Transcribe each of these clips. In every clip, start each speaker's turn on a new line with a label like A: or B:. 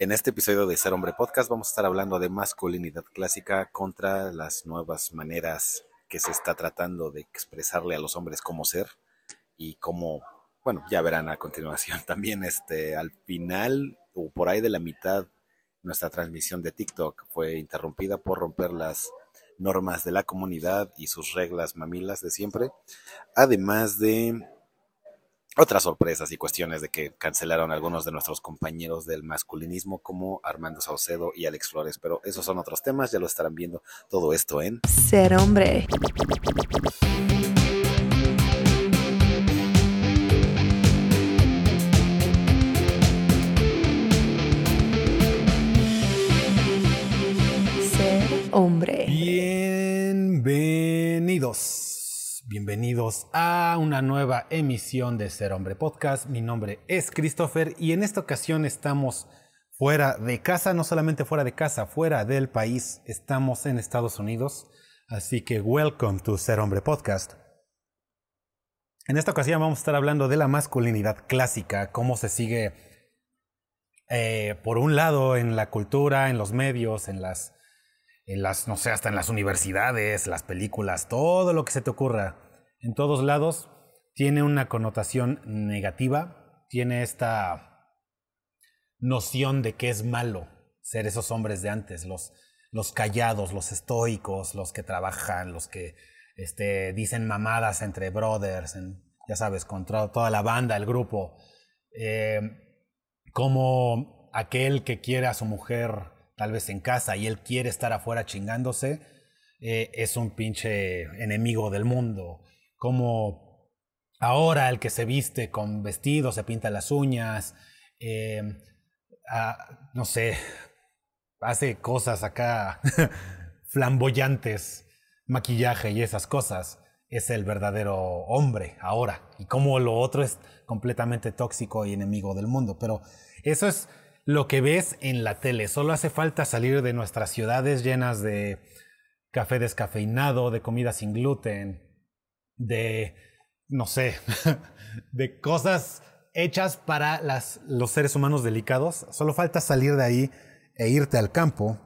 A: En este episodio de Ser Hombre Podcast vamos a estar hablando de masculinidad clásica contra las nuevas maneras que se está tratando de expresarle a los hombres cómo ser y cómo, bueno, ya verán a continuación también este al final o por ahí de la mitad nuestra transmisión de TikTok fue interrumpida por romper las normas de la comunidad y sus reglas mamilas de siempre, además de otras sorpresas y cuestiones de que cancelaron algunos de nuestros compañeros del masculinismo como Armando Saucedo y Alex Flores, pero esos son otros temas, ya lo estarán viendo todo esto en
B: Ser hombre. Ser hombre.
C: Bienvenidos. Bienvenidos a una nueva emisión de Ser Hombre Podcast. Mi nombre es Christopher y en esta ocasión estamos fuera de casa, no solamente fuera de casa, fuera del país. Estamos en Estados Unidos, así que welcome to Ser Hombre Podcast. En esta ocasión vamos a estar hablando de la masculinidad clásica, cómo se sigue, eh, por un lado, en la cultura, en los medios, en las en las, no sé, hasta en las universidades, las películas, todo lo que se te ocurra, en todos lados, tiene una connotación negativa, tiene esta noción de que es malo ser esos hombres de antes, los, los callados, los estoicos, los que trabajan, los que este, dicen mamadas entre brothers, ya sabes, contra toda la banda, el grupo, eh, como aquel que quiere a su mujer tal vez en casa y él quiere estar afuera chingándose, eh, es un pinche enemigo del mundo. Como ahora el que se viste con vestido, se pinta las uñas, eh, no sé, hace cosas acá flamboyantes, maquillaje y esas cosas, es el verdadero hombre ahora. Y como lo otro es completamente tóxico y enemigo del mundo. Pero eso es lo que ves en la tele. Solo hace falta salir de nuestras ciudades llenas de café descafeinado, de comida sin gluten, de, no sé, de cosas hechas para los seres humanos delicados. Solo falta salir de ahí e irte al campo,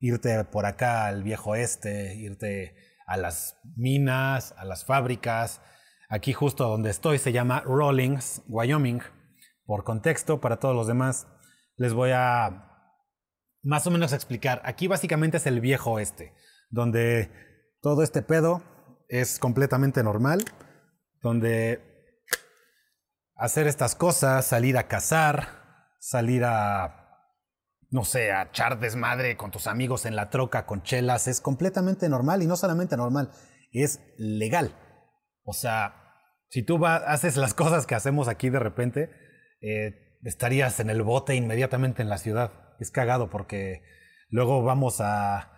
C: irte por acá al viejo este, irte a las minas, a las fábricas. Aquí justo donde estoy se llama Rawlings, Wyoming. Por contexto, para todos los demás, les voy a más o menos explicar. Aquí básicamente es el viejo oeste, donde todo este pedo es completamente normal, donde hacer estas cosas, salir a cazar, salir a, no sé, a echar desmadre con tus amigos en la troca con chelas, es completamente normal y no solamente normal, es legal. O sea, si tú haces las cosas que hacemos aquí de repente, eh, estarías en el bote inmediatamente en la ciudad. Es cagado porque luego vamos a,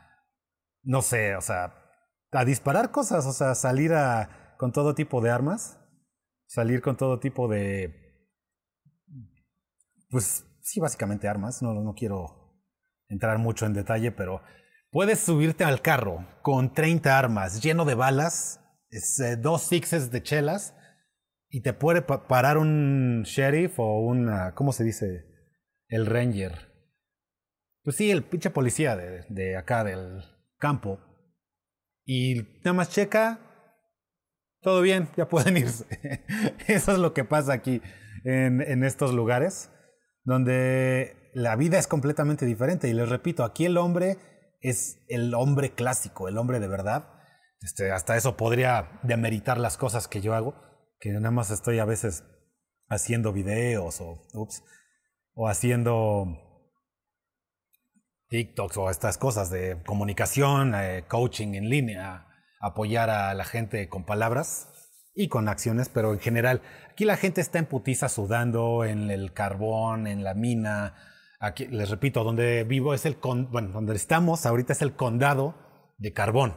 C: no sé, o sea, a disparar cosas, o sea, salir a, con todo tipo de armas, salir con todo tipo de, pues sí, básicamente armas, no, no quiero entrar mucho en detalle, pero puedes subirte al carro con 30 armas, lleno de balas, eh, dos sixes de chelas, y te puede parar un sheriff o una, ¿cómo se dice? El ranger. Pues sí, el pinche policía de, de acá del campo. Y nada más checa, todo bien, ya pueden irse. Eso es lo que pasa aquí en, en estos lugares, donde la vida es completamente diferente. Y les repito, aquí el hombre es el hombre clásico, el hombre de verdad. Este, hasta eso podría demeritar las cosas que yo hago que nada más estoy a veces haciendo videos o, ups, o haciendo TikToks o estas cosas de comunicación, eh, coaching en línea, apoyar a la gente con palabras y con acciones, pero en general, aquí la gente está en putiza sudando en el carbón, en la mina. Aquí, les repito, donde vivo es el, bueno, donde estamos ahorita es el condado de Carbón,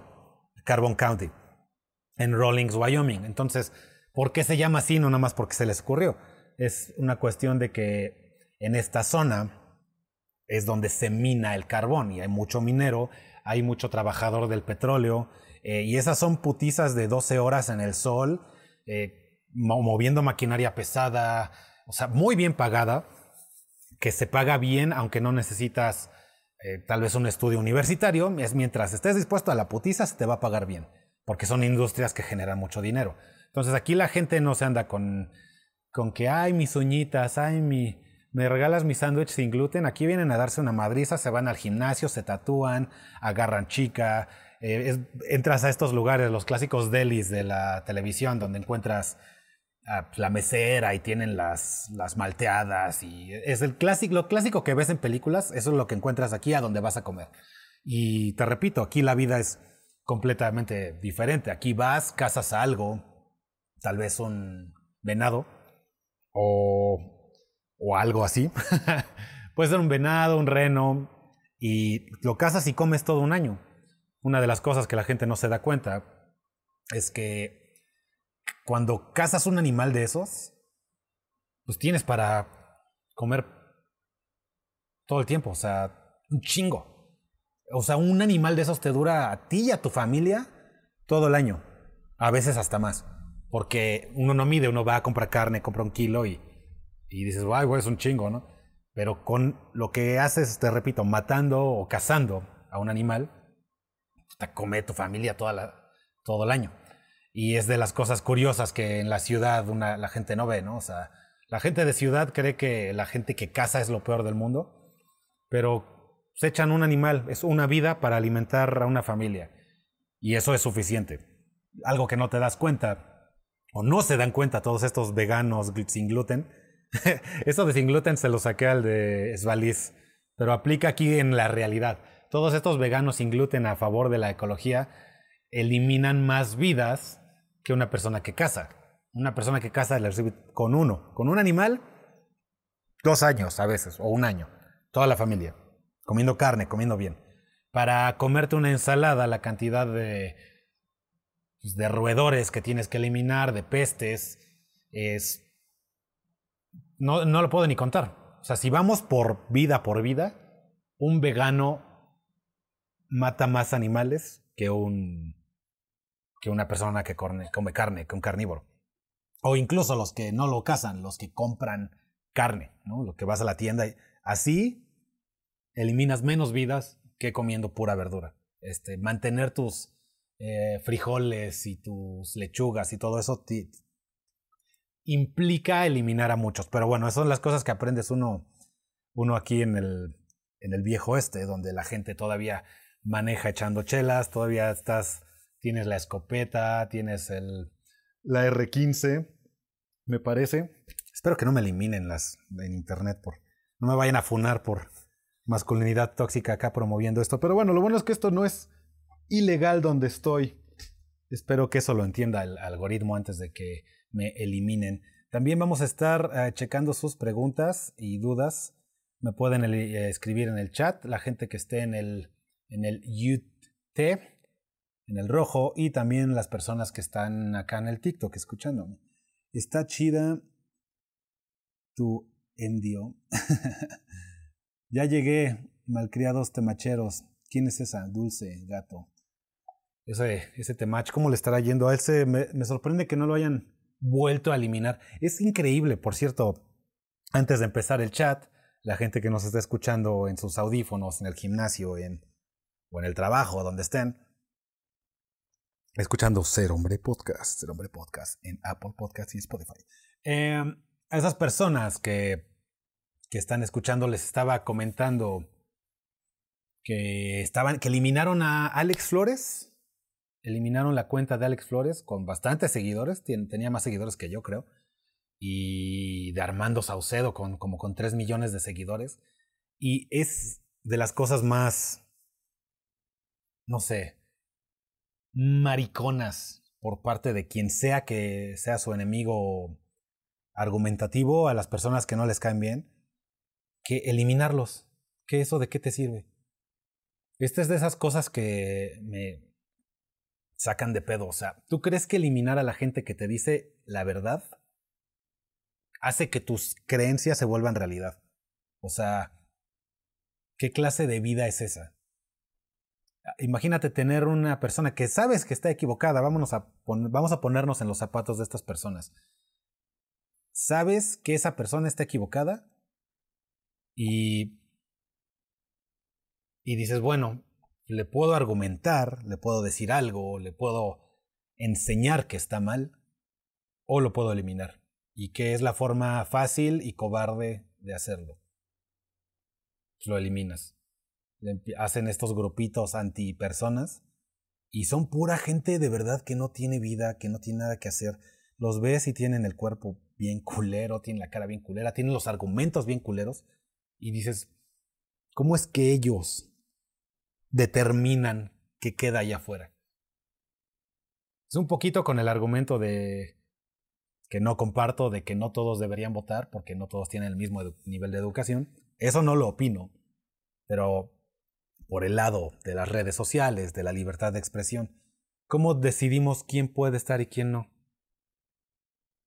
C: Carbon County, en Rawlings, Wyoming. Entonces, ¿Por qué se llama así? No nada más porque se les ocurrió. Es una cuestión de que en esta zona es donde se mina el carbón y hay mucho minero, hay mucho trabajador del petróleo eh, y esas son putizas de 12 horas en el sol, eh, moviendo maquinaria pesada, o sea, muy bien pagada, que se paga bien, aunque no necesitas eh, tal vez un estudio universitario, es mientras estés dispuesto a la putiza, se te va a pagar bien, porque son industrias que generan mucho dinero. Entonces aquí la gente no se anda con, con que, ay, mis uñitas, ay, mi, me regalas mi sándwich sin gluten. Aquí vienen a darse una madriza, se van al gimnasio, se tatúan, agarran chica. Eh, entras a estos lugares, los clásicos delis de la televisión, donde encuentras pues, la mesera y tienen las, las malteadas. Y es el clásico, lo clásico que ves en películas, eso es lo que encuentras aquí a donde vas a comer. Y te repito, aquí la vida es completamente diferente. Aquí vas, cazas algo, tal vez un venado o o algo así. Puede ser un venado, un reno, y lo cazas y comes todo un año. Una de las cosas que la gente no se da cuenta es que cuando cazas un animal de esos, pues tienes para comer todo el tiempo, o sea, un chingo. O sea, un animal de esos te dura a ti y a tu familia todo el año, a veces hasta más, porque uno no mide, uno va a comprar carne, compra un kilo y y dices, ay, güey, es un chingo, ¿no? Pero con lo que haces, te repito, matando o cazando a un animal, te come tu familia toda la, todo el año. Y es de las cosas curiosas que en la ciudad una, la gente no ve, ¿no? O sea, la gente de ciudad cree que la gente que caza es lo peor del mundo, pero se echan un animal, es una vida para alimentar a una familia. Y eso es suficiente. Algo que no te das cuenta, o no se dan cuenta todos estos veganos sin gluten, Eso de sin gluten se lo saqué al de Svaliz, pero aplica aquí en la realidad. Todos estos veganos sin gluten a favor de la ecología eliminan más vidas que una persona que caza. Una persona que caza con uno, con un animal, dos años a veces, o un año, toda la familia, comiendo carne, comiendo bien. Para comerte una ensalada, la cantidad de, pues, de roedores que tienes que eliminar, de pestes, es no, no lo puedo ni contar. O sea, si vamos por vida por vida, un vegano mata más animales que un que una persona que come carne, que un carnívoro. O incluso los que no lo cazan, los que compran carne, ¿no? Lo que vas a la tienda y así eliminas menos vidas que comiendo pura verdura. Este, mantener tus eh, frijoles y tus lechugas y todo eso implica eliminar a muchos. Pero bueno, esas son las cosas que aprendes uno, uno aquí en el, en el viejo este, donde la gente todavía maneja echando chelas, todavía estás, tienes la escopeta, tienes el, la R15, me parece. Espero que no me eliminen las en internet por, no me vayan a funar por masculinidad tóxica acá promoviendo esto. Pero bueno, lo bueno es que esto no es ilegal donde estoy. Espero que eso lo entienda el algoritmo antes de que me eliminen. También vamos a estar eh, checando sus preguntas y dudas. Me pueden eh, escribir en el chat, la gente que esté en el, en el UT, en el rojo, y también las personas que están acá en el TikTok escuchándome. Está chida tu endio. ya llegué, malcriados temacheros. ¿Quién es esa? Dulce, gato. Ese, ese temach, ¿cómo le estará yendo a él? Se, me sorprende que no lo hayan vuelto a eliminar. Es increíble, por cierto, antes de empezar el chat, la gente que nos está escuchando en sus audífonos, en el gimnasio en, o en el trabajo, donde estén, escuchando Ser Hombre Podcast, Ser Hombre Podcast en Apple Podcast y Spotify. Em, a esas personas que, que están escuchando les estaba comentando que estaban, que eliminaron a Alex Flores eliminaron la cuenta de Alex Flores con bastantes seguidores, tenía más seguidores que yo creo, y de Armando Saucedo con como con 3 millones de seguidores. Y es de las cosas más, no sé, mariconas por parte de quien sea que sea su enemigo argumentativo a las personas que no les caen bien, que eliminarlos. ¿Qué eso de qué te sirve? Esta es de esas cosas que me, sacan de pedo. O sea, ¿tú crees que eliminar a la gente que te dice la verdad hace que tus creencias se vuelvan realidad? O sea, ¿qué clase de vida es esa? Imagínate tener una persona que sabes que está equivocada. Vámonos a vamos a ponernos en los zapatos de estas personas. Sabes que esa persona está equivocada Y, y dices, bueno, le puedo argumentar, le puedo decir algo, le puedo enseñar que está mal, o lo puedo eliminar. Y que es la forma fácil y cobarde de hacerlo. Lo eliminas. Hacen estos grupitos antipersonas y son pura gente de verdad que no tiene vida, que no tiene nada que hacer. Los ves y tienen el cuerpo bien culero, tienen la cara bien culera, tienen los argumentos bien culeros. Y dices, ¿cómo es que ellos determinan qué queda allá afuera? Es un poquito con el argumento de que no comparto, de que no todos deberían votar porque no todos tienen el mismo nivel de educación. Eso no lo opino, pero por el lado de las redes sociales, de la libertad de expresión, ¿cómo decidimos quién puede estar y quién no?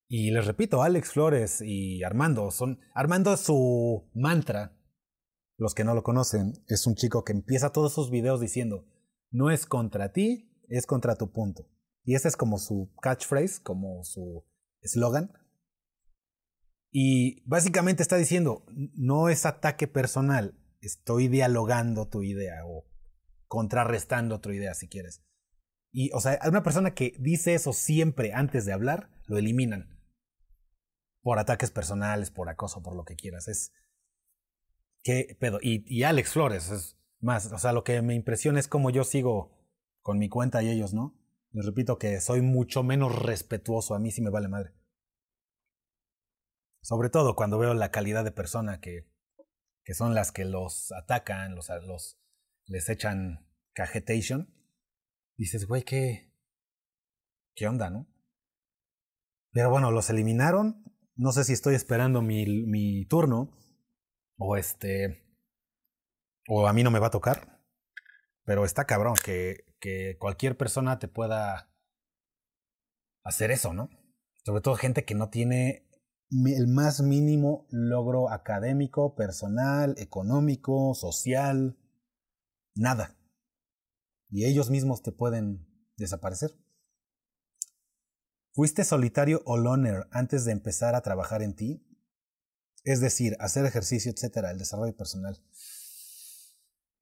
C: Y les repito, Alex Flores y Armando son. Armando su mantra. Los que no lo conocen, es un chico que empieza todos sus videos diciendo: No es contra ti, es contra tu punto. Y ese es como su catchphrase, como su eslogan. Y básicamente está diciendo: No es ataque personal, estoy dialogando tu idea o contrarrestando tu idea si quieres. Y, o sea, una persona que dice eso siempre antes de hablar, lo eliminan. Por ataques personales, por acoso, por lo que quieras. Es. ¿Qué pedo? Y, Alex Flores es más. O sea, lo que me impresiona es cómo yo sigo con mi cuenta y ellos, ¿no? Les repito que soy mucho menos respetuoso. A mí sí me vale madre. Sobre todo cuando veo la calidad de persona que, que son las que los atacan, los, los les echan cajetation, dices, güey, ¿qué, qué onda, no? Pero bueno, los eliminaron. No sé si estoy esperando mi, mi turno o este o a mí no me va a tocar. Pero está cabrón que, que cualquier persona te pueda hacer eso, ¿no? Sobre todo gente que no tiene el más mínimo logro académico, personal, económico, social, nada. Y ellos mismos te pueden desaparecer. ¿Fuiste solitario o loner antes de empezar a trabajar en ti? Es decir, hacer ejercicio, etcétera, el desarrollo personal.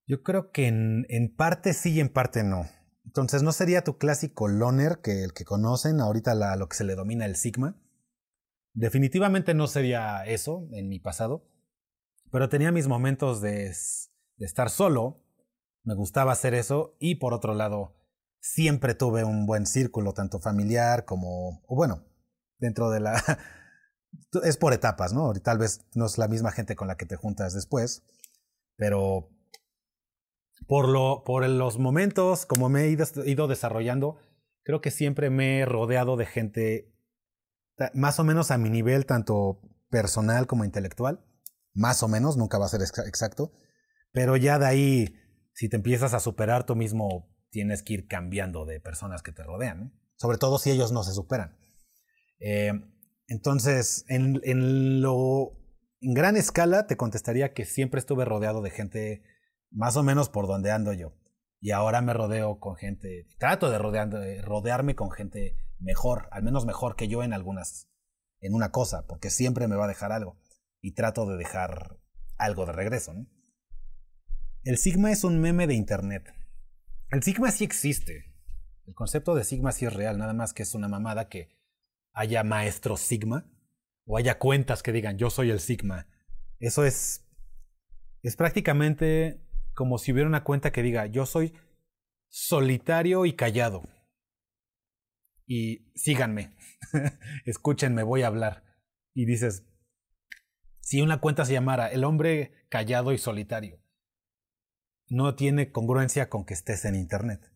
C: Yo creo que en, en, parte sí y en parte no. Entonces, no sería tu clásico loner, que el que conocen ahorita la, lo que se le domina el sigma, Definitivamente no sería eso en mi pasado, pero tenía mis momentos de, de estar solo, me gustaba hacer eso y por otro lado, siempre tuve un buen círculo, tanto familiar como, o bueno, dentro de la... es por etapas, ¿no? Tal vez no es la misma gente con la que te juntas después, pero por, lo, por los momentos, como me he ido, desarrollando, creo que siempre me he rodeado de gente más o menos a mi nivel, tanto personal como intelectual. Más o menos, nunca va a ser exacto. Pero ya de ahí, si te empiezas a superar tú mismo, tienes que ir cambiando de personas que te rodean. Sobre todo si ellos no se superan. Eh, entonces, en, lo, en gran escala, te contestaría que siempre estuve rodeado de gente más o menos por donde ando yo. Y ahora me rodeo con gente, trato de rodearme con gente mejor, al menos mejor que yo en algunas, en una cosa, porque siempre me va a dejar algo. Y trato de dejar algo de regreso. El Sigma es un meme de Internet. El Sigma sí existe. El concepto de Sigma sí es real, nada más que es una mamada que haya maestros Sigma o haya cuentas que digan yo soy el Sigma. Eso es, es prácticamente como si hubiera una cuenta que diga yo soy solitario y callado y síganme, escúchenme, voy a hablar. Y dices, si una cuenta se llamara El hombre callado y solitario, no tiene congruencia con que estés en Internet.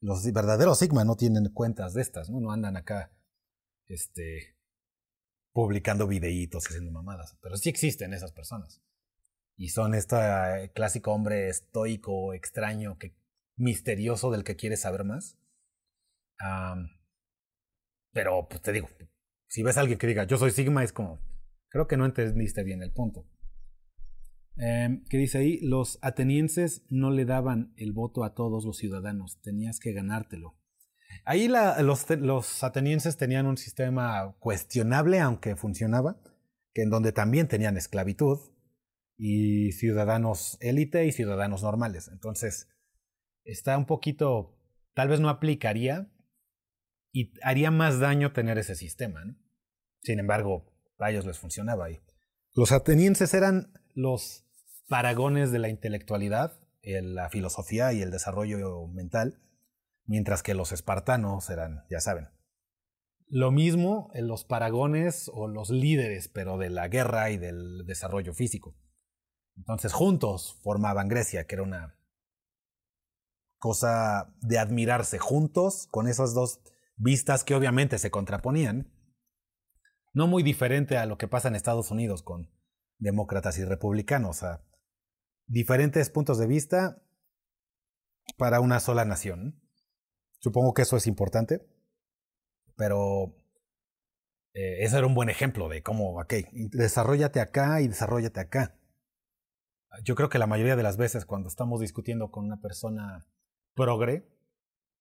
C: Los verdaderos Sigma no tienen cuentas de estas, ¿no? No andan acá, este, publicando videitos, haciendo mamadas. Pero sí existen esas personas. Y son este clásico hombre estoico, extraño, que, misterioso del que quiere saber más. Pero, pues te digo, si ves a alguien que diga yo soy Sigma, es como, creo que no entendiste bien el punto. Eh, ¿Qué dice ahí? Los atenienses no le daban el voto a todos los ciudadanos, tenías que ganártelo. Ahí los, los, atenienses tenían un sistema cuestionable, aunque funcionaba, que en donde también tenían esclavitud, y ciudadanos élite y ciudadanos normales. Entonces, está un poquito, tal vez no aplicaría y haría más daño tener ese sistema. ¿no? Sin embargo, a ellos les funcionaba. Y los atenienses eran los paragones de la intelectualidad, la filosofía y el desarrollo mental, mientras que los espartanos eran, ya saben, lo mismo en los paragones o los líderes, pero de la guerra y del desarrollo físico. Entonces juntos formaban Grecia, que era una cosa de admirarse juntos, con esas dos vistas que obviamente se contraponían. No muy diferente a lo que pasa en Estados Unidos con demócratas y republicanos, a diferentes puntos de vista para una sola nación. Supongo que eso es importante, pero eh, ese era un buen ejemplo de cómo, ok, desarrollate acá y desarrollate acá. Yo creo que la mayoría de las veces cuando estamos discutiendo con una persona progre,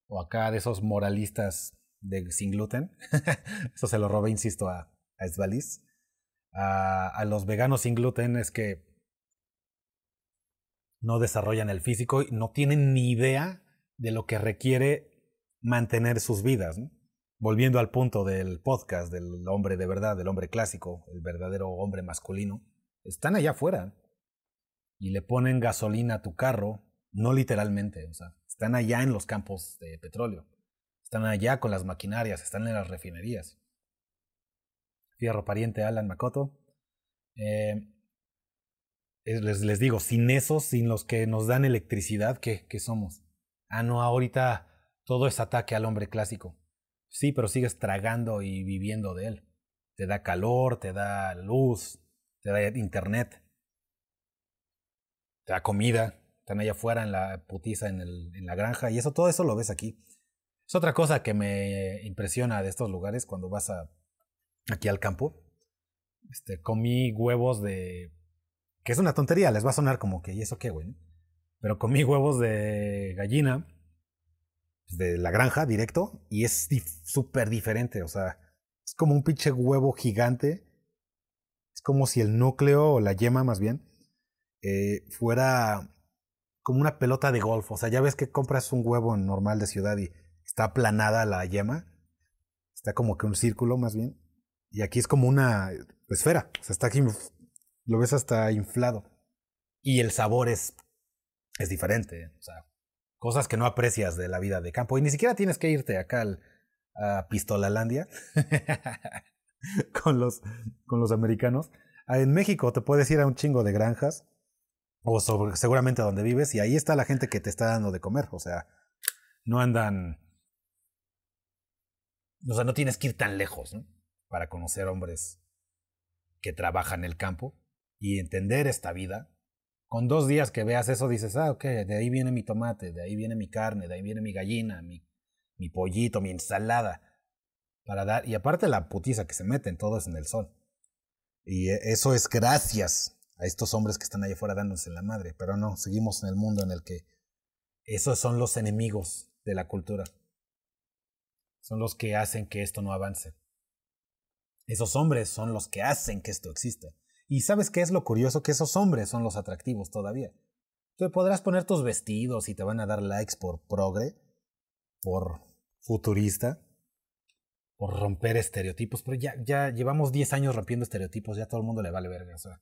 C: o acá de esos moralistas de sin gluten, eso se lo robé, insisto, a, a a, a los veganos sin gluten es que no desarrollan el físico y no tienen ni idea de lo que requiere mantener sus vidas. Volviendo al punto del podcast del hombre de verdad, del hombre clásico, el verdadero hombre masculino, están allá afuera y le ponen gasolina a tu carro, no literalmente, o sea, están allá en los campos de petróleo, están allá con las maquinarias, están en las refinerías. Fierro pariente Alan Makoto. Eh, les, les, digo, sin esos, sin los que nos dan electricidad, ¿qué, ¿qué somos? Ah, no, ahorita todo es ataque al hombre clásico. Sí, pero sigues tragando y viviendo de él. Te da calor, te da luz, te da internet te da comida, están allá afuera en la putiza en, la granja y eso, todo eso lo ves aquí. Es otra cosa que me impresiona de estos lugares cuando vas a, aquí al campo. Este, comí huevos de... que es una tontería, les va a sonar como que, ¿y eso qué, güey? Pero comí huevos de gallina, de la granja, directo, y es súper diferente, o sea, es como un pinche huevo gigante. Es como si el núcleo, o la yema más bien, eh, fuera como una pelota de golf. O sea, ya ves que compras un huevo normal de ciudad y está aplanada la yema. Está como que un círculo más bien. Y aquí es como una esfera. O sea, está aquí, lo ves hasta inflado. Y el sabor es, es diferente. O sea, cosas que no aprecias de la vida de campo. Y ni siquiera tienes que irte acá al, a Pistolalandia con, los, con los americanos. Ah, en México te puedes ir a un chingo de granjas o seguramente donde vives, y ahí está la gente que te está dando de comer. O sea, no andan. O sea, no tienes que ir tan lejos, ¿no? Para conocer hombres que trabajan el campo y entender esta vida. Con dos días que veas eso, dices, ah, ok, de ahí viene mi tomate, de ahí viene mi carne, de ahí viene mi gallina, mi, mi pollito, mi ensalada. Para dar, y aparte la putiza que se meten, todo es en el sol. Y e, eso es gracias a estos hombres que están allá afuera dándose la madre. Pero no, seguimos en el mundo en el que esos son los enemigos de la cultura. Son los que hacen que esto no avance. Esos hombres son los que hacen que esto exista. Y sabes qué es lo curioso? Que esos hombres son los atractivos todavía. Tú podrás poner tus vestidos y te van a dar likes por progre, por futurista, por romper estereotipos, pero ya, ya llevamos 10 años rompiendo estereotipos, ya todo el mundo le vale verga. O sea,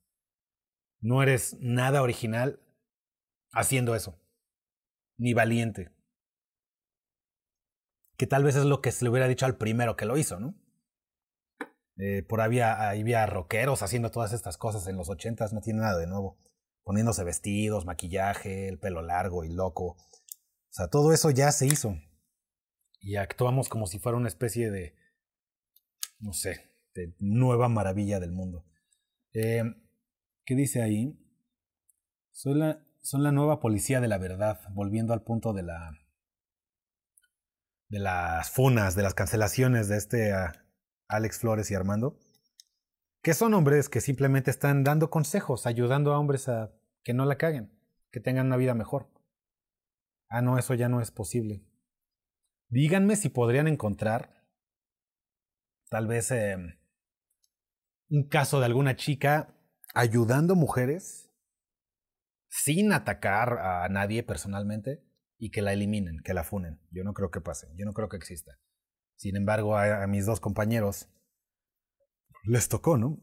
C: no eres nada original haciendo eso. Ni valiente. Que tal vez es lo que se le hubiera dicho al primero que lo hizo, ¿no? Eh, por había, había rockeros haciendo todas estas cosas en los ochentas, no tiene nada de nuevo. Poniéndose vestidos, maquillaje, el pelo largo y loco. O sea, todo eso ya se hizo. Y actuamos como si fuera una especie de, no sé, de nueva maravilla del mundo. Eh, ¿Qué dice ahí? Son la nueva policía de la verdad, volviendo al punto de la de las funas, de las cancelaciones de este ah, Alex Flores y Armando, que son hombres que simplemente están dando consejos, ayudando a hombres a que no la caguen, que tengan una vida mejor. Ah, no, eso ya no es posible. Díganme si podrían encontrar tal vez em, un caso de alguna chica ayudando mujeres sin atacar a nadie personalmente y que la eliminen, que la funen. Yo no creo que pase, yo no creo que exista. Sin embargo, a, mis dos compañeros les tocó, ¿no?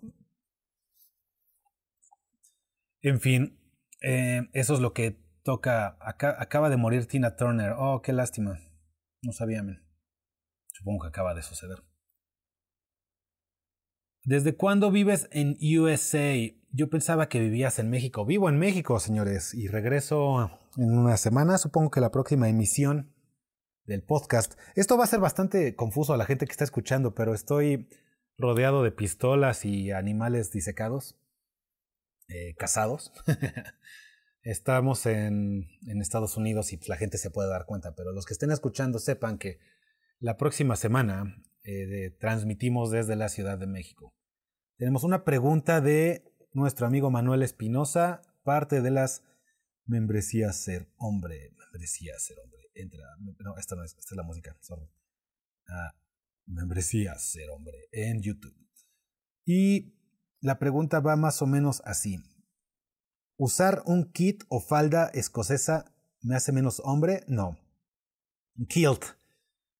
C: En fin, eh, eso es lo que toca. Acaba de morir Tina Turner. Oh, qué lástima. No sabía. Supongo que acaba de suceder. ¿Desde cuándo vives en USA? Yo pensaba que vivías en México. Vivo en México, señores, y regreso en una semana. Supongo que la próxima emisión del podcast. Esto va a ser bastante confuso a la gente que está escuchando, pero estoy rodeado de pistolas y animales disecados, eh, cazados. Estamos en, Estados Unidos y pues, la gente se puede dar cuenta, pero los que estén escuchando sepan que la próxima semana eh, transmitimos desde la Ciudad de México. Tenemos una pregunta de nuestro amigo Manuel Espinosa, parte de las membresías ser hombre, membresía ser hombre. Entra, no, esta no es, esta es la música, sorry. Ah, membresía ser hombre en YouTube. Y la pregunta va más o menos así. ¿Usar un kit o falda escocesa me hace menos hombre? No. Kilt.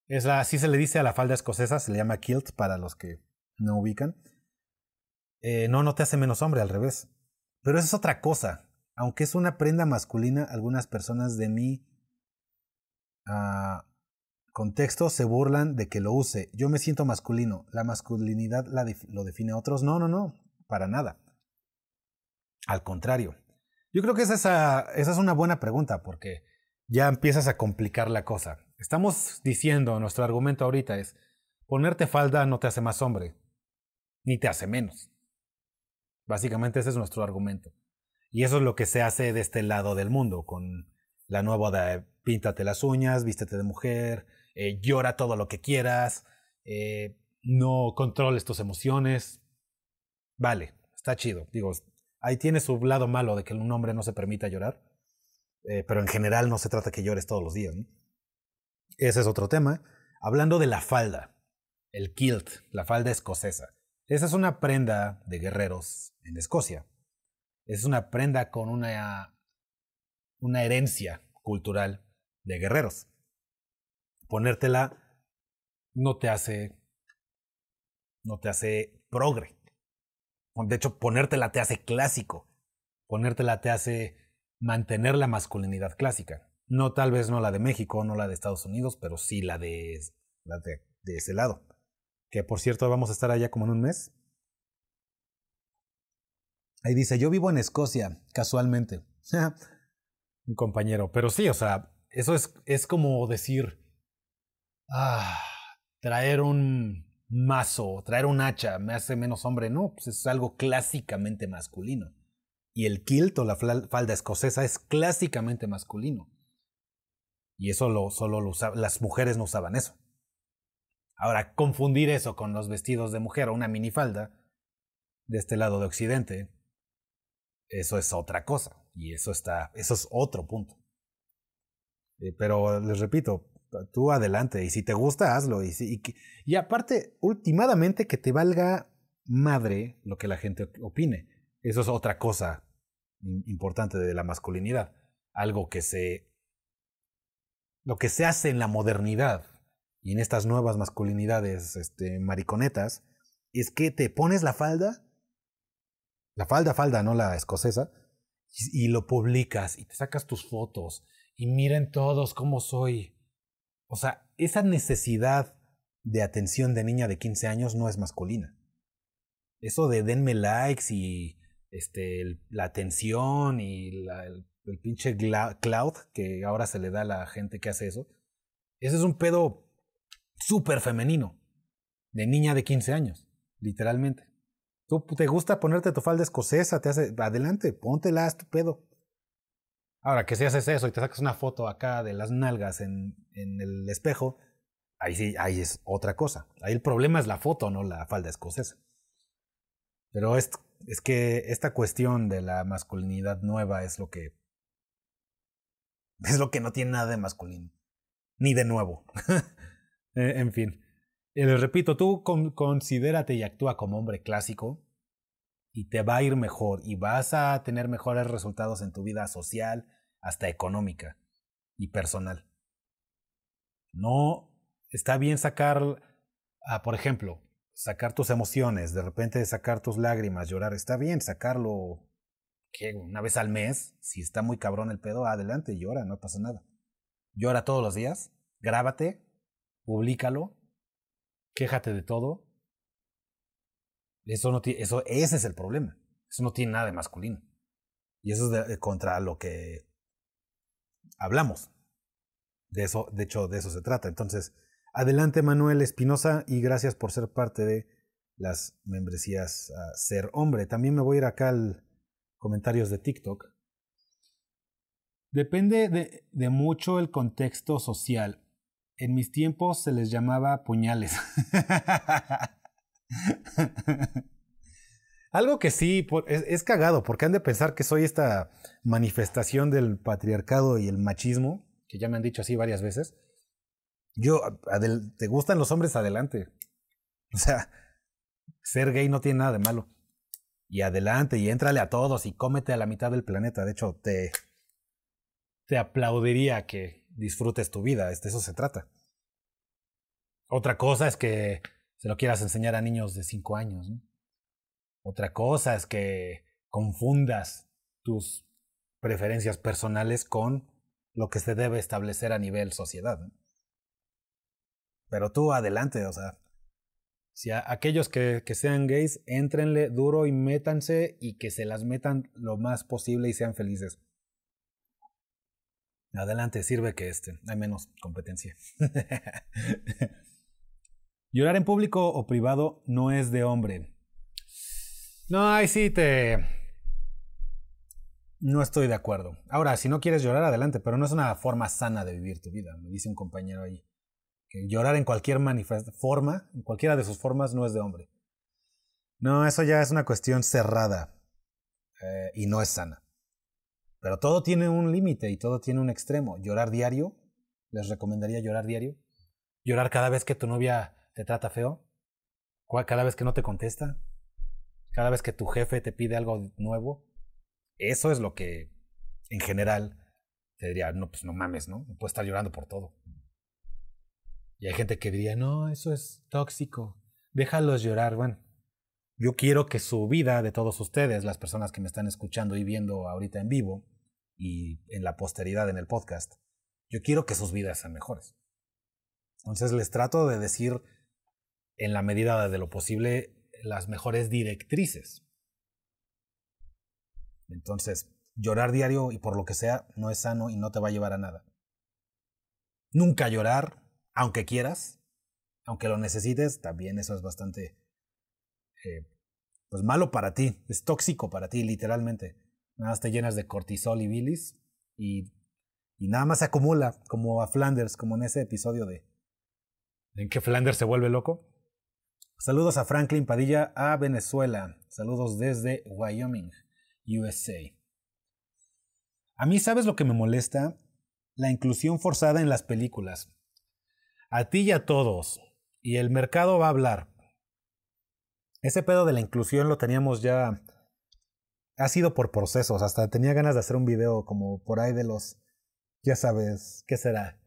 C: Es la, así se le dice a la falda escocesa, se le llama kilt para los que no ubican. Eh, no, no te hace menos hombre, al revés. Pero eso es otra cosa. Aunque es una prenda masculina, algunas personas de mi uh, contexto se burlan de que lo use. Yo me siento masculino. ¿La masculinidad lo define a otros? No, no, no. Para nada. Al contrario. Yo creo que esa, esa es una buena pregunta porque ya empiezas a complicar la cosa. Estamos diciendo, nuestro argumento ahorita es, ponerte falda no te hace más hombre, ni te hace menos. Básicamente ese es nuestro argumento. Y eso es lo que se hace de este lado del mundo, con la nueva de píntate las uñas, vístete de mujer, eh, llora todo lo que quieras, eh, no controles tus emociones. Vale, está chido. Digo, ahí tiene su lado malo de que un hombre no se permita llorar, eh, pero en general no se trata que llores todos los días. Ese es otro tema. Hablando de la falda, el kilt, la falda escocesa. Esa es una prenda de guerreros en Escocia. Es una prenda con una, una herencia cultural de guerreros. Ponértela no te hace no te hace progre. De hecho, ponértela te hace clásico. Ponértela te hace mantener la masculinidad clásica. No tal vez no la de México, no la de Estados Unidos, pero sí la de, la de, de ese lado que por cierto vamos a estar allá como en un mes. Ahí dice, yo vivo en Escocia, casualmente. un compañero, pero sí, o sea, eso es, es como decir, ah, traer un mazo, traer un hacha me hace menos hombre. No, pues es algo clásicamente masculino. Y el kilt o la falda escocesa es clásicamente masculino. Y eso lo, solo lo las mujeres no usaban eso. Ahora, confundir eso con los vestidos de mujer o una minifalda de este lado de Occidente, eso es otra cosa. Y eso está, eso es otro punto. Eh, pero les repito, tú adelante. Y si te gusta, hazlo. Y, y, y aparte, últimamente que te valga madre lo que la gente opine. Eso es otra cosa importante de la masculinidad. Algo que se. Lo que se hace en la modernidad y en estas nuevas masculinidades este, mariconetas, es que te pones la falda, la falda, falda, no la escocesa, y, lo publicas y te sacas tus fotos y miren todos cómo soy. O sea, esa necesidad de atención de niña de 15 años no es masculina. Eso de denme likes y este, la atención y el, el pinche cloud que ahora se le da a la gente que hace eso, ese es un pedo súper femenino, de niña de 15 años, literalmente. Tú te gusta ponerte tu falda escocesa, te hace, adelante, póntela, haz tu pedo. Ahora, que si haces eso y te sacas una foto acá de las nalgas en, en el espejo, ahí sí, ahí es otra cosa. Ahí el problema es la foto, no la falda escocesa. Pero es, es que esta cuestión de la masculinidad nueva es lo que. Es lo que no tiene nada de masculino. Ni de nuevo. Eh, en fin. Les repito, tú con, considérate y actúa como hombre clásico y te va a ir mejor y vas a tener mejores resultados en tu vida social, hasta económica y personal. No está bien sacar, ah, por ejemplo, sacar tus emociones, de repente sacar tus lágrimas, llorar, está bien sacarlo una vez al mes, si está muy cabrón el pedo, adelante, llora, no pasa nada. Llora todos los días, grábate, públicalo, quéjate de todo. Eso no eso, ese es el problema. Eso no tiene nada de masculino. Y eso es contra lo que hablamos. De eso, de hecho, de eso se trata. Entonces, adelante Manuel Espinosa y gracias por ser parte de las membresías Ser Hombre. También me voy a ir acá al comentarios de TikTok. Depende de, de mucho el contexto social. En mis tiempos se les llamaba puñales. Algo que sí es, cagado, porque han de pensar que soy esta manifestación del patriarcado y el machismo, que ya me han dicho así varias veces. Yo, ¿te gustan los hombres? Adelante. O sea, ser gay no tiene nada de malo. Y adelante, y éntrale a todos y cómete a la mitad del planeta. De hecho, te, te aplaudiría que disfrutes tu vida. De eso se trata. Otra cosa es que se lo quieras enseñar a niños de 5 años. Otra cosa es que confundas tus preferencias personales con lo que se debe establecer a nivel sociedad. Pero tú adelante, o sea, si aquellos que, que, sean gays, entrenle duro y métanse y que se las metan lo más posible y sean felices. Adelante, sirve que este, hay menos competencia. Llorar en público o privado no es de hombre. No, ahí sí te... No estoy de acuerdo. Ahora, si no quieres llorar, adelante, pero no es una forma sana de vivir tu vida, me dice un compañero ahí. Que llorar en cualquier forma, en cualquiera de sus formas, no es de hombre. No, eso ya es una cuestión cerrada eh, y no es sana. Pero todo tiene un límite y todo tiene un extremo. Llorar diario, les recomendaría llorar diario. Llorar cada vez que tu novia te trata feo, cada vez que no te contesta, cada vez que tu jefe te pide algo nuevo, eso es lo que en general te diría, no, pues no mames, ¿no? No puedes estar llorando por todo. Y hay gente que diría, no, eso es tóxico, déjalos llorar. Bueno, yo quiero que su vida de todos ustedes, las personas que me están escuchando y viendo ahorita en vivo y en la posteridad en el podcast, yo quiero que sus vidas sean mejores. Entonces les trato de decir en la medida de lo posible las mejores directrices. Entonces, llorar diario y por lo que sea no es sano y no te va a llevar a nada. Nunca llorar, aunque quieras, aunque lo necesites, también eso es bastante eh, pues malo para ti, es tóxico para ti, literalmente. Nada más te llenas de cortisol y bilis y, y nada más se acumula, como a Flanders, como en ese episodio de... ¿En que Flanders se vuelve loco? Saludos a Franklin Padilla a Venezuela. Saludos desde Wyoming, USA. A mí, ¿sabes lo que me molesta? La inclusión forzada en las películas. A ti y a todos. Y el mercado va a hablar. Ese pedo de la inclusión lo teníamos ya... Ha sido por procesos. Hasta tenía ganas de hacer un video como por ahí de los... Ya sabes, ¿qué será?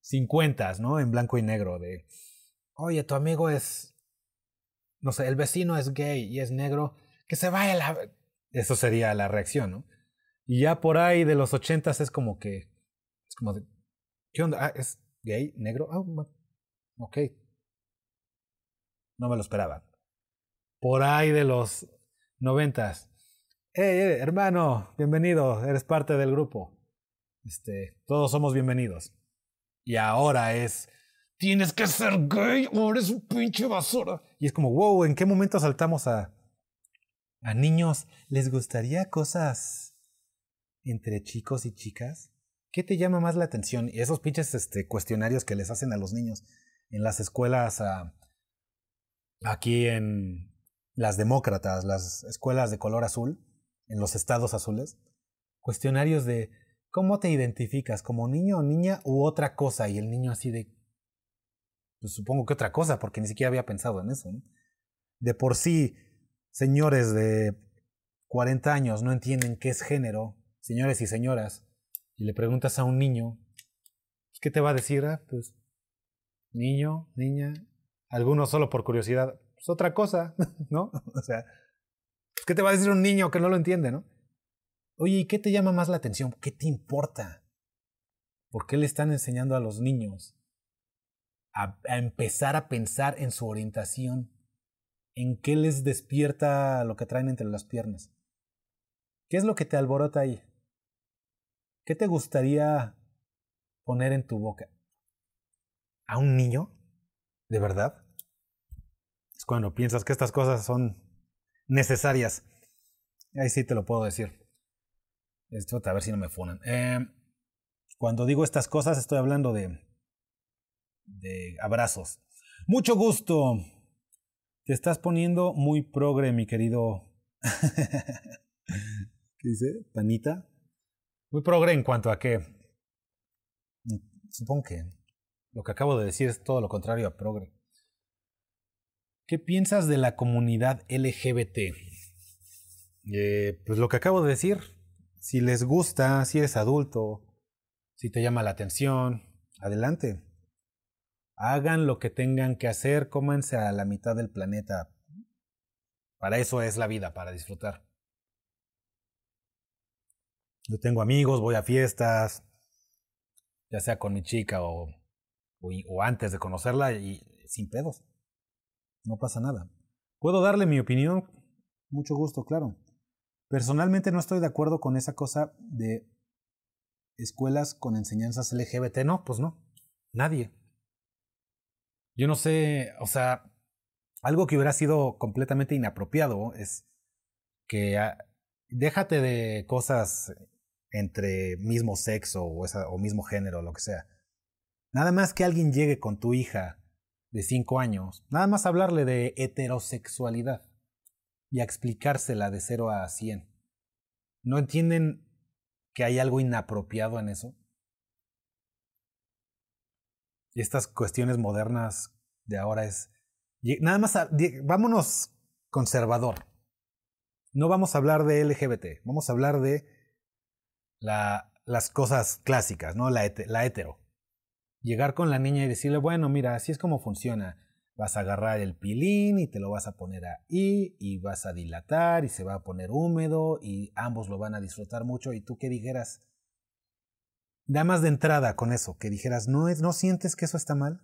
C: 50, ¿no? En blanco y negro. De... Oye, tu amigo es no sé, el vecino es gay y es negro, que se vaya la... Eso sería la reacción, ¿no? Y ya por ahí de los ochentas es como que... Es como de... ¿Qué onda? Ah, ¿es gay? ¿Negro? Ah, ok. No me lo esperaba. Por ahí de los noventas. Hey, hermano, bienvenido, eres parte del grupo. Este, todos somos bienvenidos. Y ahora es tienes que ser gay o eres un pinche basura. Y es como, wow, ¿en qué momento saltamos a, a niños? ¿Les gustaría cosas entre chicos y chicas? ¿Qué te llama más la atención? Y esos pinches este, cuestionarios que les hacen a los niños en las escuelas aquí en las demócratas, las escuelas de color azul, en los estados azules, cuestionarios de cómo te identificas, como niño o niña u otra cosa, y el niño así de pues supongo que otra cosa, porque ni siquiera había pensado en eso. De por sí, señores de 40 años no entienden qué es género, señores y señoras, y le preguntas a un niño, ¿qué te va a decir? Ah, pues, niño, niña, algunos solo por curiosidad, pues otra cosa, ¿no? O sea, pues, ¿qué te va a decir un niño que no lo entiende, no? Oye, ¿y qué te llama más la atención? ¿Qué te importa? ¿Por qué le están enseñando a los niños a, a empezar a pensar en su orientación? ¿En qué les despierta lo que traen entre las piernas? ¿Qué es lo que te alborota ahí? ¿Qué te gustaría poner en tu boca? ¿A un niño? ¿De verdad? Es cuando piensas que estas cosas son necesarias. Ahí sí te lo puedo decir. Esto, a ver si no me funan. Eh, cuando digo estas cosas estoy hablando de, de abrazos. Mucho gusto. Te estás poniendo muy progre, mi querido. ¿Qué dice? ¿Panita? Muy progre en cuanto a que. Supongo que lo que acabo de decir es todo lo contrario a progre. ¿Qué piensas de la comunidad LGBT? Eh, pues lo que acabo de decir. Si les gusta, si eres adulto, si te llama la atención, adelante. Hagan lo que tengan que hacer, cómanse a la mitad del planeta. Para eso es la vida, para disfrutar. Yo tengo amigos, voy a fiestas, ya sea con mi chica o, o, o antes de conocerla y sin pedos. No pasa nada. Puedo darle mi opinión, mucho gusto, claro. Personalmente no estoy de acuerdo con esa cosa de escuelas con enseñanzas LGBT. No, pues no. Nadie. Yo no sé, o sea, algo que hubiera sido completamente inapropiado es que ah, déjate de cosas entre mismo sexo o, o mismo género, lo que sea. Nada más que alguien llegue con tu hija de 5 años, nada más hablarle de heterosexualidad y a explicársela de 0 a 100. ¿No entienden que hay algo inapropiado en eso? Estas cuestiones modernas de ahora es... Nada más, vámonos conservador. No vamos a hablar de LGBT, vamos a hablar de la, las cosas clásicas, ¿no? La, la hetero. Llegar con la niña y decirle, bueno, mira, así es como funciona. Vas a agarrar el pilín y te lo vas a poner ahí y vas a dilatar y se va a poner húmedo y ambos lo van a disfrutar mucho. Y tú que dijeras, da más de entrada con eso, que dijeras, ¿no, no sientes que eso está mal?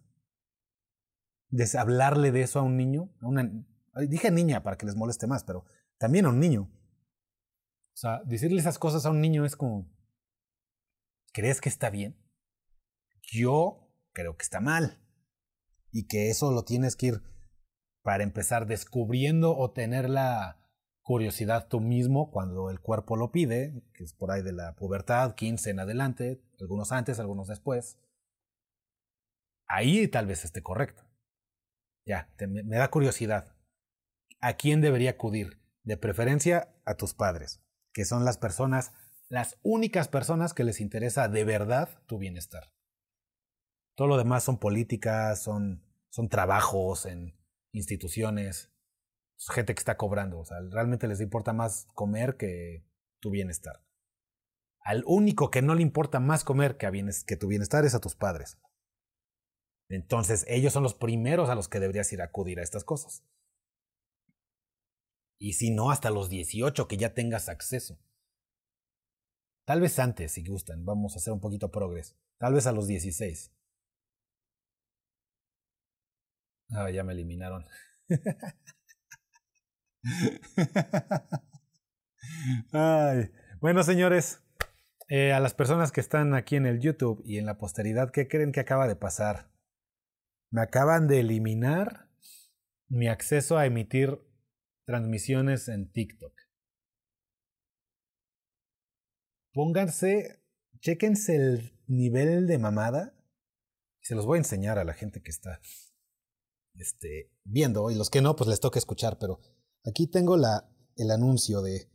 C: De hablarle de eso a un niño, a una, dije niña para que les moleste más, pero también a un niño. O sea, decirle esas cosas a un niño es como, ¿crees que está bien? Yo creo que está mal y que eso lo tienes que ir para empezar descubriendo o tener la curiosidad tú mismo cuando el cuerpo lo pide, que es por ahí de la pubertad, 15 en adelante, algunos antes, algunos después. Ahí tal vez esté correcto. Ya, me da curiosidad. ¿A quién debería acudir? De preferencia a tus padres, que son las personas, las únicas personas que les interesa de verdad tu bienestar. Todo lo demás son políticas, son son trabajos en instituciones, gente que está cobrando. O sea, realmente les importa más comer que tu bienestar. Al único que no le importa más comer que, tu bienestar es a tus padres. Entonces, ellos son los primeros a los que deberías ir a acudir a estas cosas. Y si no, hasta los 18 que ya tengas acceso. Tal vez antes, si gustan, vamos a hacer un poquito progres. Tal vez a los 16. Ah, ya me eliminaron. Ay. Bueno, señores, eh, a las personas que están aquí en el YouTube y en la posteridad, ¿qué creen que acaba de pasar? Me acaban de eliminar mi acceso a emitir transmisiones en TikTok. Pónganse, chequense el nivel de mamada. Se los voy a enseñar a la gente que está este, viendo y los que no, pues les toca escuchar, pero aquí tengo la, el anuncio de,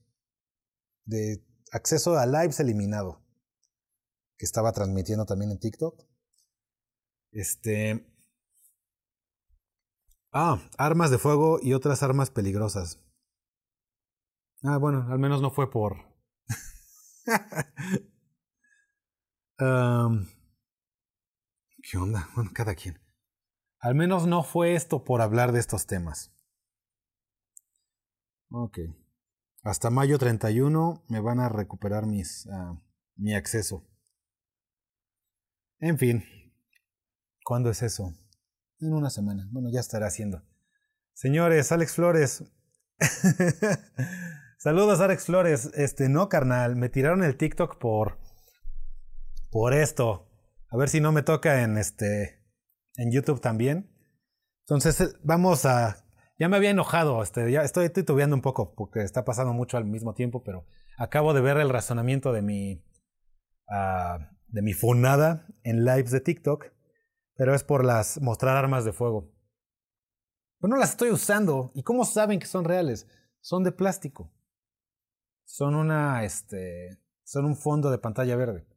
C: de acceso a lives eliminado que estaba transmitiendo también en TikTok. Este. Ah, armas de fuego y otras armas peligrosas. Ah, bueno, al menos no fue por... ¿Qué onda? Bueno, cada quien. Al menos no fue esto por hablar de estos temas. Ok. Hasta mayo 31 me van a recuperar mis, uh, mi acceso. En fin. ¿Cuándo es eso? En una semana. Bueno, ya estará haciendo. Señores, Alex Flores. Saludos, Alex Flores. Este, no, carnal. Me tiraron el TikTok por. Por esto. A ver si no me toca en este. En YouTube también. Entonces, eh, vamos a. Ya me había enojado. Este, ya estoy titubeando un poco porque está pasando mucho al mismo tiempo, pero acabo de ver el razonamiento de mi. Uh, de mi funada en lives de TikTok. Pero es por las. mostrar armas de fuego. Pero no las estoy usando. ¿Y cómo saben que son reales? Son de plástico. Son una. Este. Son un fondo de pantalla verde.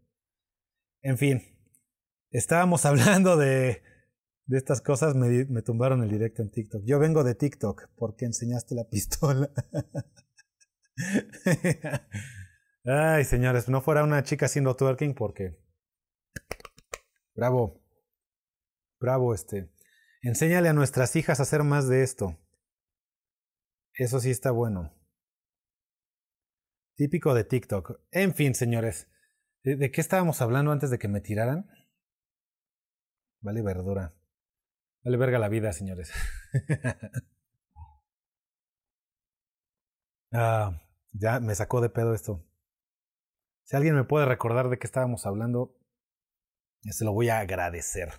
C: En fin, estábamos hablando de, de estas cosas, me, tumbaron el directo en TikTok. Yo vengo de TikTok porque enseñaste la pistola. Ay, señores, no fuera una chica haciendo twerking porque... Bravo. Bravo, este. Enséñale a nuestras hijas a hacer más de esto. Eso sí está bueno. Típico de TikTok. En fin, señores. ¿De, ¿De, qué estábamos hablando antes de que me tiraran? Vale verdura. Vale verga la vida, señores. ah, ya me sacó de pedo esto. Si alguien me puede recordar de qué estábamos hablando, se lo voy a agradecer.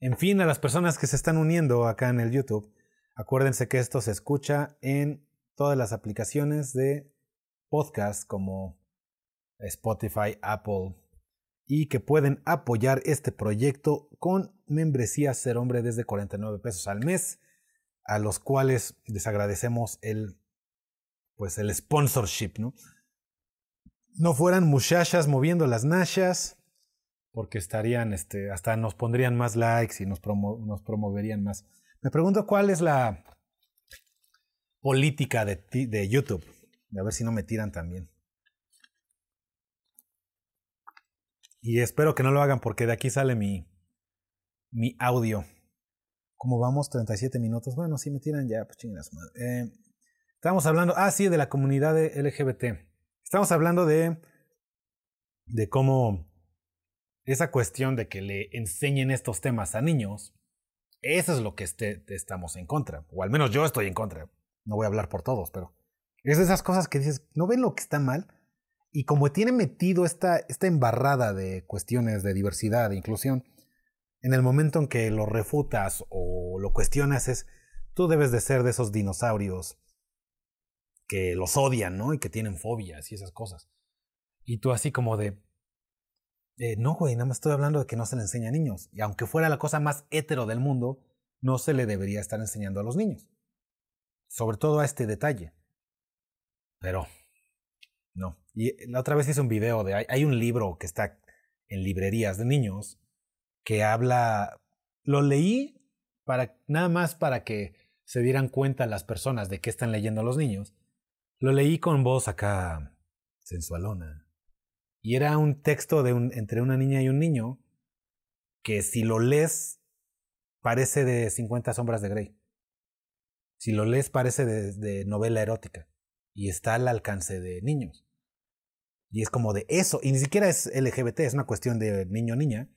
C: En fin, a las personas que se están uniendo acá en el YouTube, acuérdense que esto se escucha en todas las aplicaciones de podcast como Spotify, Apple, y que pueden apoyar este proyecto con membresía Ser Hombre desde 49 pesos al mes, a los cuales les agradecemos el, pues el sponsorship, ¿no? No fueran muchachas moviendo las nashas, porque estarían, este, hasta nos pondrían más likes y nos, nos promoverían más. Me pregunto cuál es la política de, de YouTube. A ver si no me tiran también. Y espero que no lo hagan porque de aquí sale mi, mi audio. ¿Cómo vamos? 37 minutos. Bueno, si me tiran ya, pues chingas madre. Eh, estamos hablando, ah, sí, de la comunidad de LGBT. Estamos hablando de, de cómo esa cuestión de que le enseñen estos temas a niños, eso es lo que este, estamos en contra. O al menos yo estoy en contra. No voy a hablar por todos, pero es de esas cosas que dices, ¿no ven lo que está mal? Y como tiene metido esta, esta embarrada de cuestiones de diversidad, de inclusión, en el momento en que lo refutas o lo cuestionas es, tú debes de ser de esos dinosaurios que los odian, ¿no? Y que tienen fobias y esas cosas. Y tú así como de, eh, no, güey, nada más estoy hablando de que no se le enseña a niños. Y aunque fuera la cosa más hétero del mundo, no se le debería estar enseñando a los niños. Sobre todo a este detalle. Pero, no. Y la otra vez hice un video de, hay un libro que está en librerías de niños que habla, lo leí para, nada más para que se dieran cuenta las personas de qué están leyendo los niños. Lo leí con voz acá sensualona. Y era un texto de un, entre una niña y un niño que si lo lees parece de 50 sombras de Grey. Si lo lees parece de novela erótica y está al alcance de niños. Y es como de eso, y ni siquiera es LGBT, es una cuestión de niño-niña,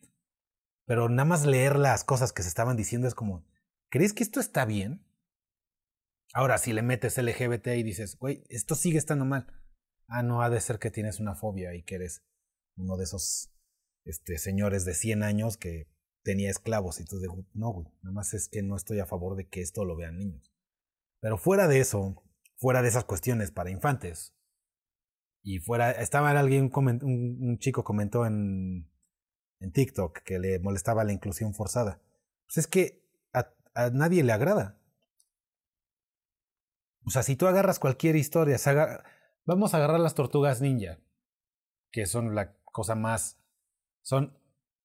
C: pero nada más leer las cosas que se estaban diciendo es como, ¿crees que esto está bien? Ahora, si le metes LGBT y dices, güey, esto sigue estando mal. Ah, no, ha de ser que tienes una fobia y que eres uno de esos este, señores de 100 años que tenía esclavos. Y tú dices, no, güey, nada más es que no estoy a favor de que esto lo vean niños. Pero fuera de eso, fuera de esas cuestiones para infantes, y fuera, estaba alguien, un, chico comentó en, en TikTok que le molestaba la inclusión forzada. Pues es que a, nadie le agrada. O sea, si tú agarras cualquier historia, vamos a agarrar las tortugas ninja, que son la cosa más... Son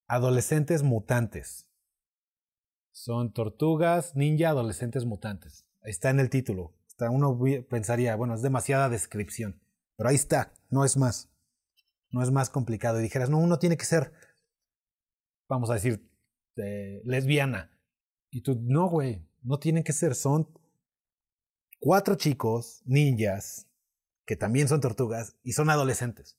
C: adolescentes mutantes. Son tortugas ninja adolescentes mutantes. Está en el título. Hasta uno pensaría, bueno, es demasiada descripción. Pero ahí está, no es más. No es más complicado. Y dijeras, no, uno tiene que ser, vamos a decir, eh, lesbiana. Y tú, no, güey, no tienen que ser. Son cuatro chicos, ninjas, que también son tortugas y son adolescentes.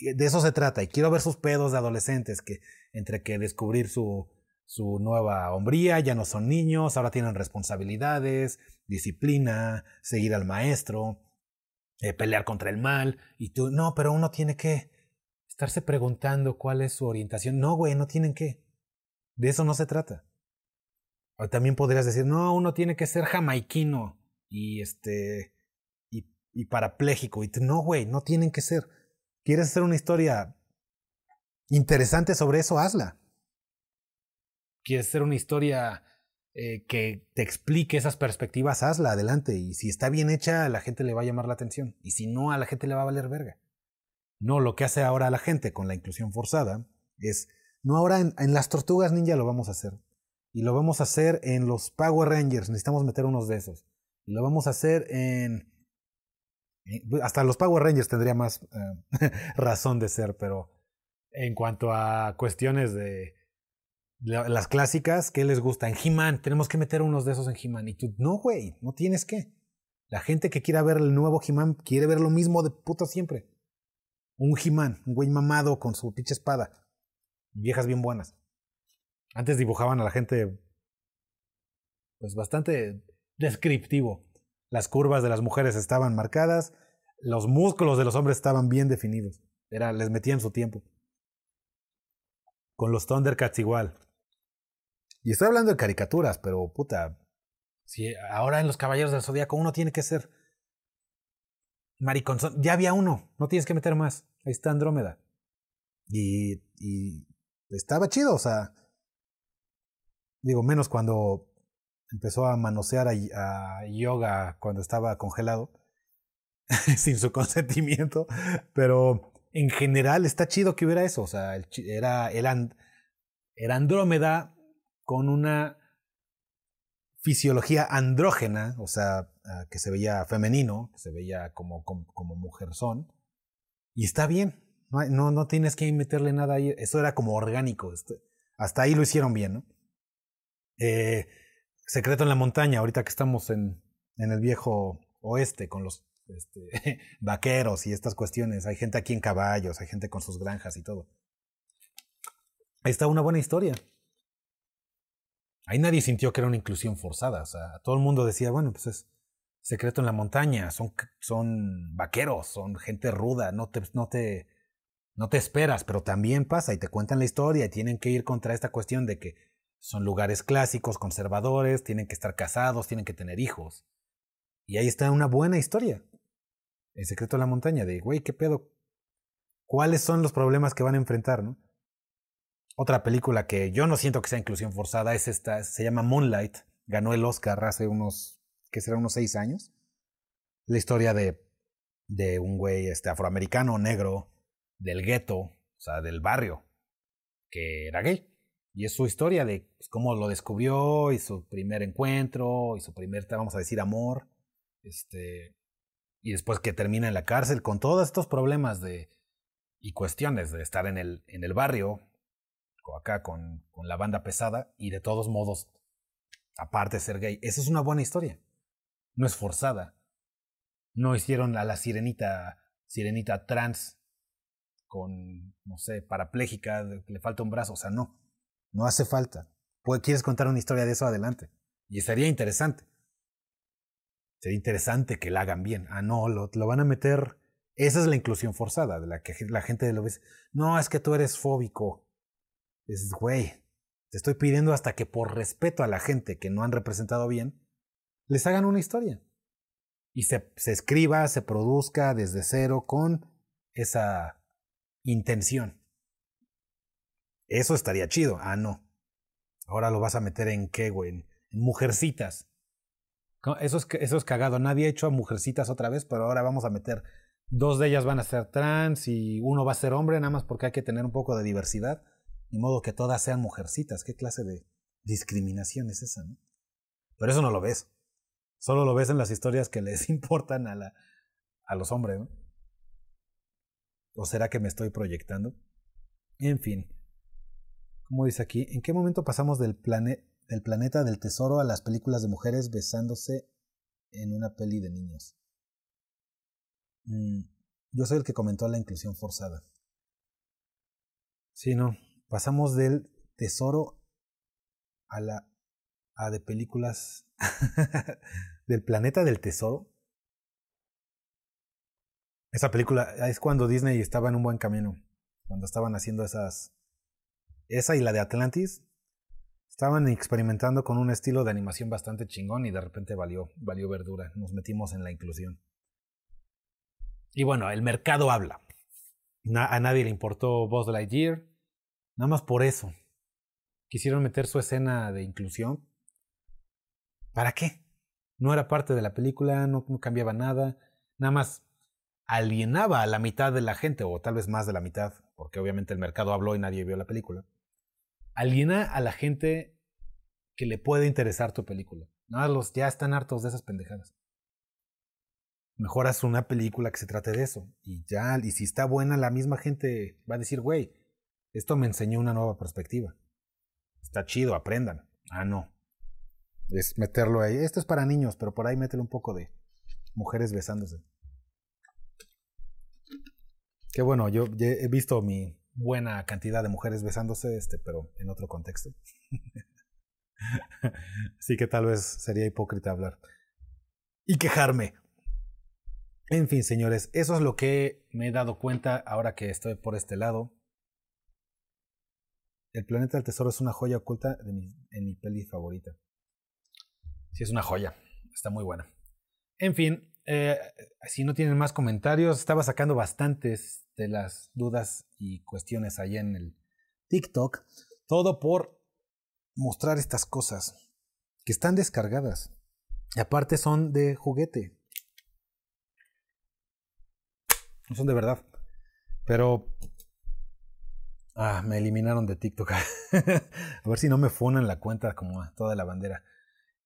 C: De eso se trata. Y quiero ver sus pedos de adolescentes, que entre que descubrir su, su nueva hombría, ya no son niños, ahora tienen responsabilidades, disciplina, seguir al maestro, eh, pelear contra el mal. Y tú, no, pero uno tiene que estarse preguntando cuál es su orientación. No, güey, no tienen que. De eso no se trata. O también podrías decir, no, uno tiene que ser jamaiquino y este y, y parapléjico. Y no, güey, no tienen que ser. ¿Quieres hacer una historia interesante sobre eso? Hazla. ¿Quieres hacer una historia eh, que te explique esas perspectivas? Hazla, adelante. Y si está bien hecha, a la gente le va a llamar la atención. Y si no, a la gente le va a valer verga. No, lo que hace ahora la gente con la inclusión forzada es, no, ahora en, las tortugas ninja lo vamos a hacer. Y lo vamos a hacer en los Power Rangers, necesitamos meter unos de esos. Y lo vamos a hacer en... en- Hasta los Power Rangers tendría más eh, razón de ser, pero en cuanto a cuestiones de las clásicas, ¿qué les gusta? En He-Man, tenemos que meter unos de esos en He-Man. Y tú, no, güey, no tienes que. La gente que quiera ver el nuevo He-Man quiere ver lo mismo de puta siempre. Un He-Man, un güey mamado con su pinche espada. Viejas bien buenas. Antes dibujaban a la gente, pues bastante descriptivo. Las curvas de las mujeres estaban marcadas, los músculos de los hombres estaban bien definidos. Era, les metían su tiempo. Con los Thundercats igual. Y estoy hablando de caricaturas, pero puta. Si ahora en los Caballeros del Zodíaco uno tiene que ser mariconzón. Ya había uno, no tienes que meter más. Ahí está Andrómeda. Y, y estaba chido, o sea. Digo, menos cuando empezó a manosear a, Yoga cuando estaba congelado, sin su consentimiento. Pero en general está chido que hubiera eso. O sea, el era, era Andrómeda con una fisiología andrógena, o sea, ah, que se veía femenino, que se veía como, como, como mujerzón. Y está bien. No, no, no tienes que meterle nada ahí. Eso era como orgánico. este, Hasta ahí lo hicieron bien, ¿no? Eh, Secreto en la montaña, ahorita que estamos en, en el viejo oeste con los este, vaqueros y estas cuestiones. Hay gente aquí en caballos, hay gente con sus granjas y todo. Ahí está una buena historia. Ahí nadie sintió que era una inclusión forzada. O sea, todo el mundo decía, bueno, pues es secreto en la montaña, son, son vaqueros, son gente ruda, no te, no, te, no te esperas, pero también pasa y te cuentan la historia y tienen que ir contra esta cuestión de que son lugares clásicos, conservadores, tienen que estar casados, tienen que tener hijos. Y ahí está una buena historia. El secreto de la montaña, de, güey, ¿qué pedo? ¿Cuáles son los problemas que van a enfrentar, no? Otra película que yo no siento que sea inclusión forzada es esta, se llama Moonlight. Ganó el Oscar hace unos, ¿qué será? Unos seis años. La historia de, de un güey este, afroamericano, negro, del gueto, o sea, del barrio, que era gay. Y es su historia de pues, cómo lo descubrió y su primer encuentro y su primer, vamos a decir, amor. Este, y después que termina en la cárcel con todos estos problemas de, y cuestiones de estar en el, en el barrio, acá con, con la banda pesada, y de todos modos, aparte de ser gay. Esa es una buena historia. No es forzada. No hicieron a la sirenita, sirenita trans con, no sé, parapléjica, le falta un brazo. O sea, no. No hace falta. ¿Quieres contar una historia de eso adelante? Y sería interesante. Sería interesante que la hagan bien. Ah, no, lo, lo van a meter. Esa es la inclusión forzada, de la que la gente lo ve. No, es que tú eres fóbico. Es, güey, te estoy pidiendo hasta que por respeto a la gente que no han representado bien, les hagan una historia. Y se, se escriba, se produzca desde cero con esa intención. Eso estaría chido. Ah, no. Ahora lo vas a meter en qué, güey? En, mujercitas. Eso es, eso es cagado. Nadie ha hecho a mujercitas otra vez, pero ahora vamos a meter. Dos de ellas van a ser trans y uno va a ser hombre, nada más porque hay que tener un poco de diversidad. Ni modo que todas sean mujercitas. ¿Qué clase de discriminación es esa, no? Pero eso no lo ves. Solo lo ves en las historias que les importan a, la, a los hombres, ¿no? ¿O será que me estoy proyectando? En fin. Como dice aquí, ¿en qué momento pasamos del, plane del planeta del tesoro a las películas de mujeres besándose en una peli de niños? Mm, yo soy el que comentó la inclusión forzada. Sí, no. Pasamos del tesoro a la a de películas del planeta del tesoro. Esa película es cuando Disney estaba en un buen camino, cuando estaban haciendo esas esa y la de Atlantis estaban experimentando con un estilo de animación bastante chingón y de repente valió valió verdura, nos metimos en la inclusión. Y bueno, el mercado habla. a nadie le importó Buzz Lightyear, nada más por eso quisieron meter su escena de inclusión. ¿Para qué? No era parte de la película, no, cambiaba nada, nada más alienaba a la mitad de la gente, o tal vez más de la mitad, porque obviamente el mercado habló y nadie vio la película. Aliena a la gente que le puede interesar tu película. Nada, los ya están hartos de esas pendejadas. Mejor haz una película que se trate de eso. Y ya, y si está buena, la misma gente va a decir, güey, esto me enseñó una nueva perspectiva. Está chido, aprendan. Ah, no. Es meterlo ahí. Esto es para niños, pero por ahí mételo un poco de mujeres besándose. Qué bueno, yo he visto mi buena cantidad de mujeres besándose, este, pero en otro contexto. Así que tal vez sería hipócrita hablar. Y quejarme. En fin, señores, eso es lo que me he dado cuenta ahora que estoy por este lado. El planeta del tesoro es una joya oculta de mi, en mi peli favorita. Sí, es una joya. Está muy buena. En fin, eh, si no tienen más comentarios, estaba sacando bastantes de las dudas y cuestiones ahí en el TikTok. Todo por mostrar estas cosas que están descargadas. Y aparte son de juguete. No son de verdad. Pero Ah, me eliminaron de TikTok. a ver si no me funan la cuenta como toda la bandera.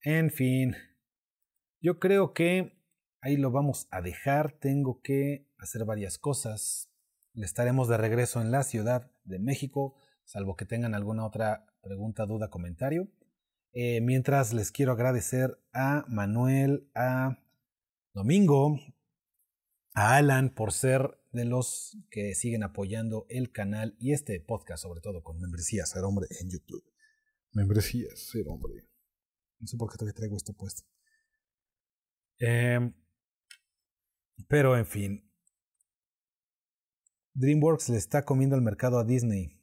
C: En fin, yo creo que ahí lo vamos a dejar. Tengo que hacer varias cosas. Estaremos de regreso en la Ciudad de México, salvo que tengan alguna otra pregunta, duda, comentario. Eh, mientras les quiero agradecer a Manuel, a Domingo, a Alan por ser de los que siguen apoyando el canal y este podcast, sobre todo con membresía Ser Hombre en YouTube. Membresía Ser Hombre. No sé por qué todavía traigo esto puesto. Em, pero en fin. DreamWorks le está comiendo el mercado a Disney.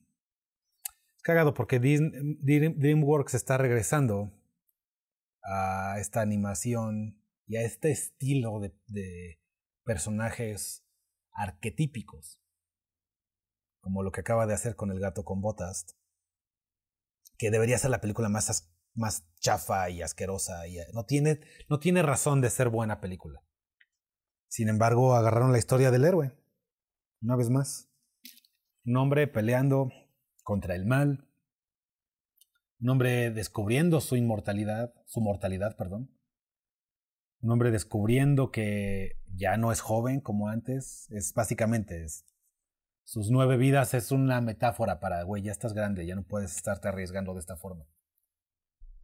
C: Es cagado porque DreamWorks está regresando a esta animación y a este estilo de personajes arquetípicos, como lo que acaba de hacer con El gato con botas, que debería ser la película más, más chafa y asquerosa, y eh, no tiene, no tiene razón de ser buena película. Sin embargo, agarraron la historia del héroe, una vez más. Un hombre peleando contra el mal, un hombre descubriendo su inmortalidad, su mortalidad, perdón, un hombre descubriendo que ya no es joven como antes, es básicamente sus nueve vidas es una metáfora para, güey, ya estás grande, ya no puedes estarte arriesgando de esta forma.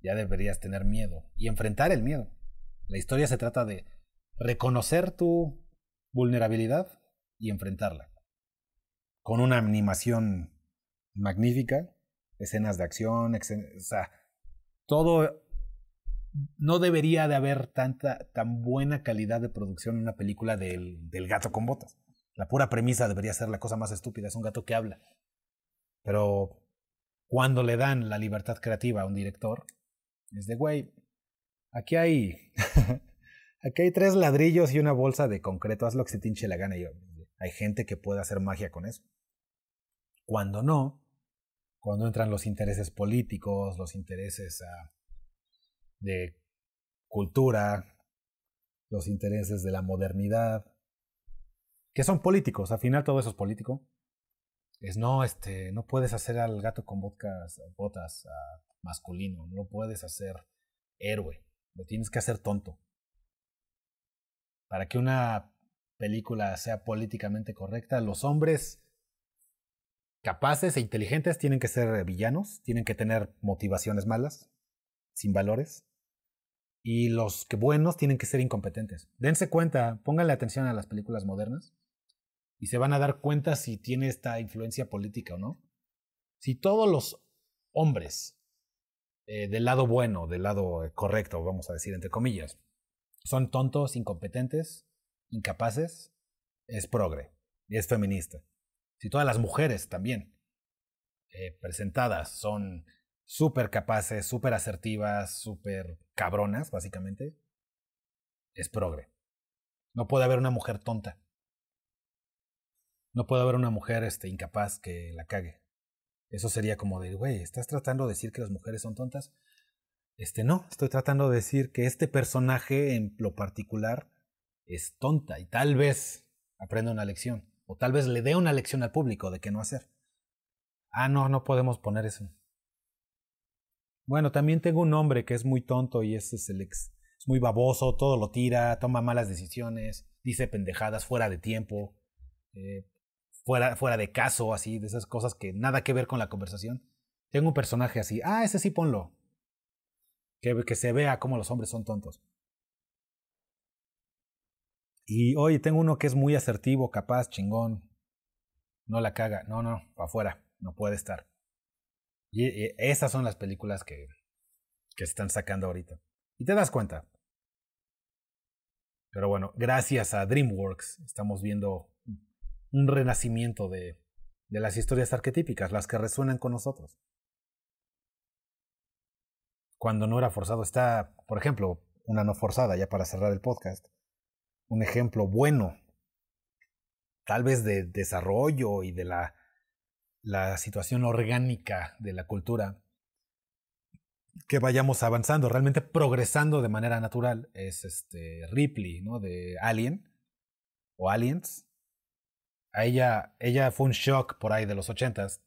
C: Ya deberías tener miedo y enfrentar el miedo. La historia se trata de reconocer tu vulnerabilidad y enfrentarla. Con una animación magnífica, escenas de acción, o sea, todo no debería de haber tanta, tan buena calidad de producción en una película del, del gato con botas. La pura premisa debería ser la cosa más estúpida, es un gato que habla. Pero cuando le dan la libertad creativa a un director, es de, güey, aquí hay, aquí hay tres ladrillos y una bolsa de concreto, haz lo que se tinche la gana. Yo, hay gente que puede hacer magia con eso. Cuando no, cuando entran los intereses políticos, los intereses a de cultura, los intereses de la modernidad, que son políticos, al final todo eso es político. Es no, este, no puedes hacer al gato con botas, botas masculino, no puedes hacer héroe, lo tienes que hacer tonto. para que una película sea políticamente correcta, los hombres capaces e inteligentes tienen que ser villanos, tienen que tener motivaciones malas, sin valores. Y los que buenos tienen que ser incompetentes. Dense cuenta, pónganle atención a las películas modernas y se van a dar cuenta si tiene esta influencia política o no. Si todos los hombres eh, del lado bueno, del lado eh, correcto, vamos a decir entre comillas, son tontos, incompetentes, incapaces, es progre es feminista. Si todas las mujeres también eh, presentadas son súper capaces, súper asertivas, súper cabronas, básicamente, es progre. No puede haber una mujer tonta. No puede haber una mujer este, incapaz que la cague. Eso sería como de, güey, ¿estás tratando de decir que las mujeres son tontas? Este no, estoy tratando de decir que este personaje en lo particular es tonta y tal vez aprenda una lección. O tal vez le dé una lección al público de qué no hacer. Ah, no, no podemos poner eso. Bueno, también tengo un hombre que es muy tonto y ese es el ex. Es muy baboso, todo lo tira, toma malas decisiones, dice pendejadas fuera de tiempo, eh, fuera, de caso, así, de esas cosas que nada que ver con la conversación. Tengo un personaje así. Ah, ese sí ponlo. Que, que se vea cómo los hombres son tontos. Y hoy tengo uno que es muy asertivo, capaz, chingón. No la caga. No, no, para afuera. No puede estar. Y, esas son las películas que, que están sacando ahorita. Y te das cuenta. Pero bueno, gracias a DreamWorks estamos viendo un renacimiento de, de las historias arquetípicas, las que resuenan con nosotros. Cuando no era forzado está, por ejemplo, una no forzada, ya para cerrar el podcast, un ejemplo bueno, tal vez de desarrollo y de la la situación orgánica de la cultura, que vayamos avanzando, realmente progresando de manera natural, es este Ripley, ¿no? De Alien o Aliens. A ella, ella fue un shock por ahí de los ochentas,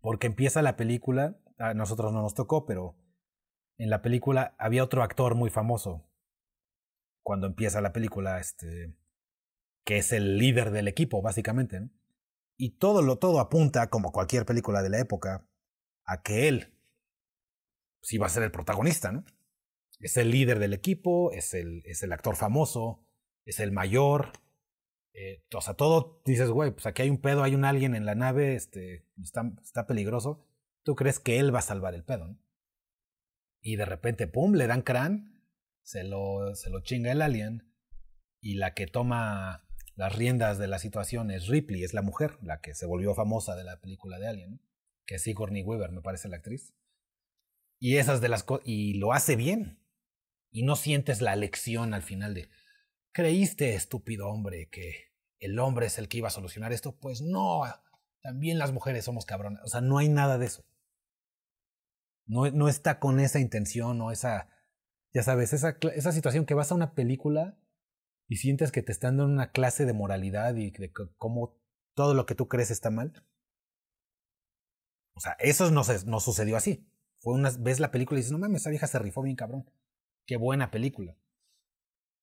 C: porque empieza la película, a nosotros no nos tocó, pero en la película había otro actor muy famoso. Cuando empieza la película, este, que es el líder del equipo, básicamente. ¿no? Y todo lo todo apunta, como cualquier película de la época, a que él sí va a ser el protagonista, ¿no? Es el líder del equipo, es el, es el actor famoso, es el mayor. Eh, o sea, todo dices, güey, pues aquí hay un pedo, hay un alguien en la nave, este, está, está peligroso. Tú crees que él va a salvar el pedo, ¿no? Y de repente, pum, le dan crán, se lo, se lo chinga el alien, y la que toma las riendas de la situación es Ripley, es la mujer, la que se volvió famosa de la película de Alien, que es Sigourney Weaver, me parece la actriz. Y esas de las y lo hace bien. Y no sientes la lección al final de creíste, estúpido hombre, que el hombre es el que iba a solucionar esto, pues no, también las mujeres somos cabronas, o sea, no hay nada de eso. No, no está con esa intención o esa, ya sabes, esa, esa situación que vas a una película y sientes que te están dando una clase de moralidad y de cómo todo lo que tú crees está mal. O sea, eso no, no sucedió así. Fue una ves la película y dices, no mames, esa vieja se rifó bien cabrón. Qué buena película.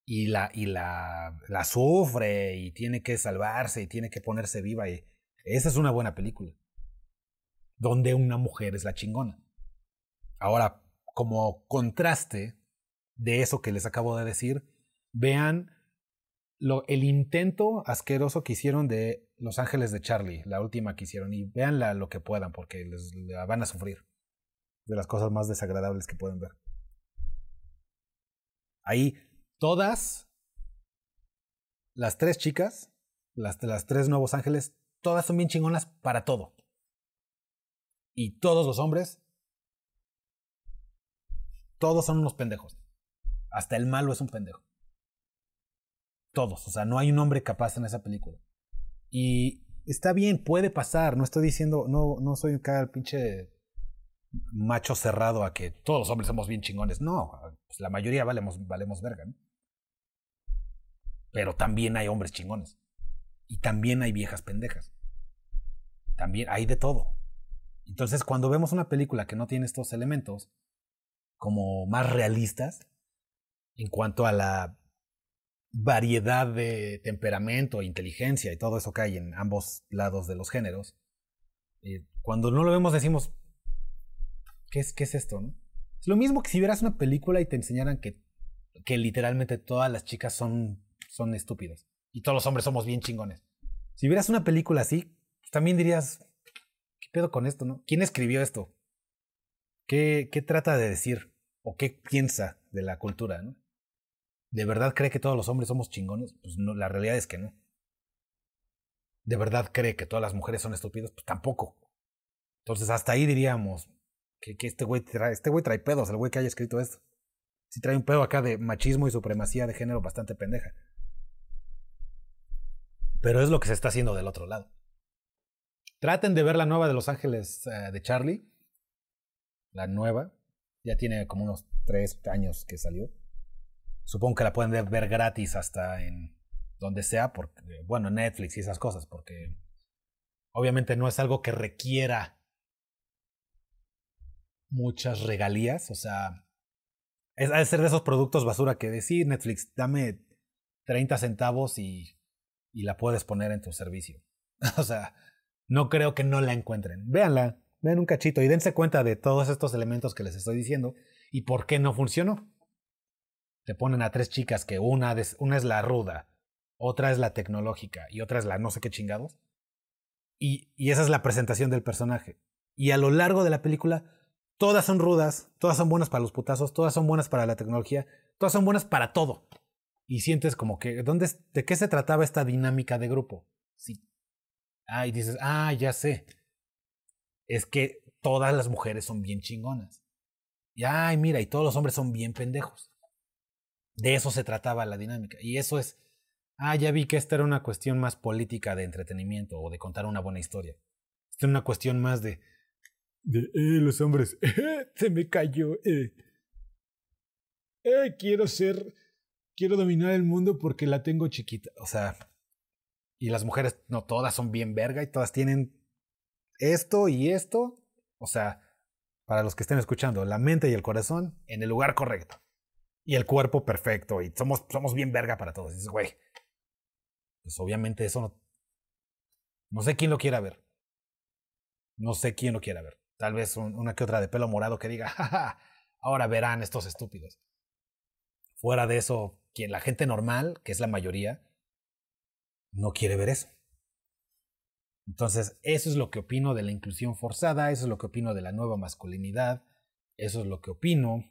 C: Y la, y la, la sufre y tiene que salvarse y tiene que ponerse viva. Y esa es una buena película. Donde una mujer es la chingona. Ahora, como contraste de eso que les acabo de decir, vean el intento asqueroso que hicieron de Los Ángeles de Charlie, la última que hicieron, y véanla lo que puedan, porque les, van a sufrir. De las cosas más desagradables que pueden ver. Ahí, todas, las tres chicas, las, las tres nuevos ángeles, todas son bien chingonas para todo. Y todos los hombres, todos son unos pendejos. Hasta el malo es un pendejo. Todos, o sea, no hay un hombre capaz en esa película. Y está bien, puede pasar, no estoy diciendo, no, no soy el pinche macho cerrado a que todos los hombres somos bien chingones. No, pues la mayoría valemos, valemos verga, ¿no? Pero también hay hombres chingones. Y también hay viejas pendejas. También hay de todo. Entonces, cuando vemos una película que no tiene estos elementos como más realistas en cuanto a la variedad de temperamento, inteligencia y todo eso que hay en ambos lados de los géneros, eh, cuando no lo vemos decimos, ¿qué es, qué es esto? Es lo mismo que si vieras una película y te enseñaran que, que literalmente todas las chicas son, son estúpidas y todos los hombres somos bien chingones. Si vieras una película así, también dirías, ¿qué pedo con esto? No? ¿Quién escribió esto? ¿Qué, ¿Qué trata de decir? ¿O qué piensa de la cultura? ¿no? ¿De verdad cree que todos los hombres somos chingones? Pues no, la realidad es que no. ¿De verdad cree que todas las mujeres son estúpidas? Pues tampoco. Entonces hasta ahí diríamos que, este güey trae, este trae pedos, el güey que haya escrito esto. Si trae un pedo acá de machismo y supremacía de género bastante pendeja. Pero es lo que se está haciendo del otro lado. Traten de ver la nueva de Los Ángeles uh, de Charlie. La nueva. Ya tiene como unos tres años que salió. Supongo que la pueden ver gratis hasta en donde sea, porque, bueno, Netflix y esas cosas, porque obviamente no es algo que requiera muchas regalías, o sea, es de ser de esos productos basura que decir Netflix, dame 30 centavos y, y la puedes poner en tu servicio. o sea, no creo que no la encuentren. Véanla, vean un cachito y dense cuenta de todos estos elementos que les estoy diciendo y por qué no funcionó. Te ponen a tres chicas que una, una es la ruda, otra es la tecnológica y otra es la no sé qué chingados. Y, y esa es la presentación del personaje. Y a lo largo de la película, todas son rudas, todas son buenas para los putazos, todas son buenas para la tecnología, todas son buenas para todo. Y sientes como que, ¿dónde, ¿de qué se trataba esta dinámica de grupo? Sí. Ah, y dices, ah, ya sé. Es que todas las mujeres son bien chingonas. Y ay, mira, y todos los hombres son bien pendejos. De eso se trataba la dinámica. Y eso es, ah, ya vi que esta era una cuestión más política de entretenimiento o de contar una buena historia. Esta es una cuestión más de, de, eh, los hombres, se me cayó, eh. eh, quiero ser, quiero dominar el mundo porque la tengo chiquita. O sea, y las mujeres, no todas son bien verga y todas tienen esto y esto. O sea, para los que estén escuchando, la mente y el corazón en el lugar correcto y el cuerpo perfecto y somos, somos bien verga para todos. dices, güey, pues obviamente eso no... No sé quién lo quiera ver. No sé quién lo quiera ver. Tal vez una que otra de pelo morado que diga, jaja, ahora verán estos estúpidos. Fuera de eso, la gente normal, que es la mayoría, no quiere ver eso. Entonces, eso es lo que opino de la inclusión forzada, eso es lo que opino de la nueva masculinidad, eso es lo que opino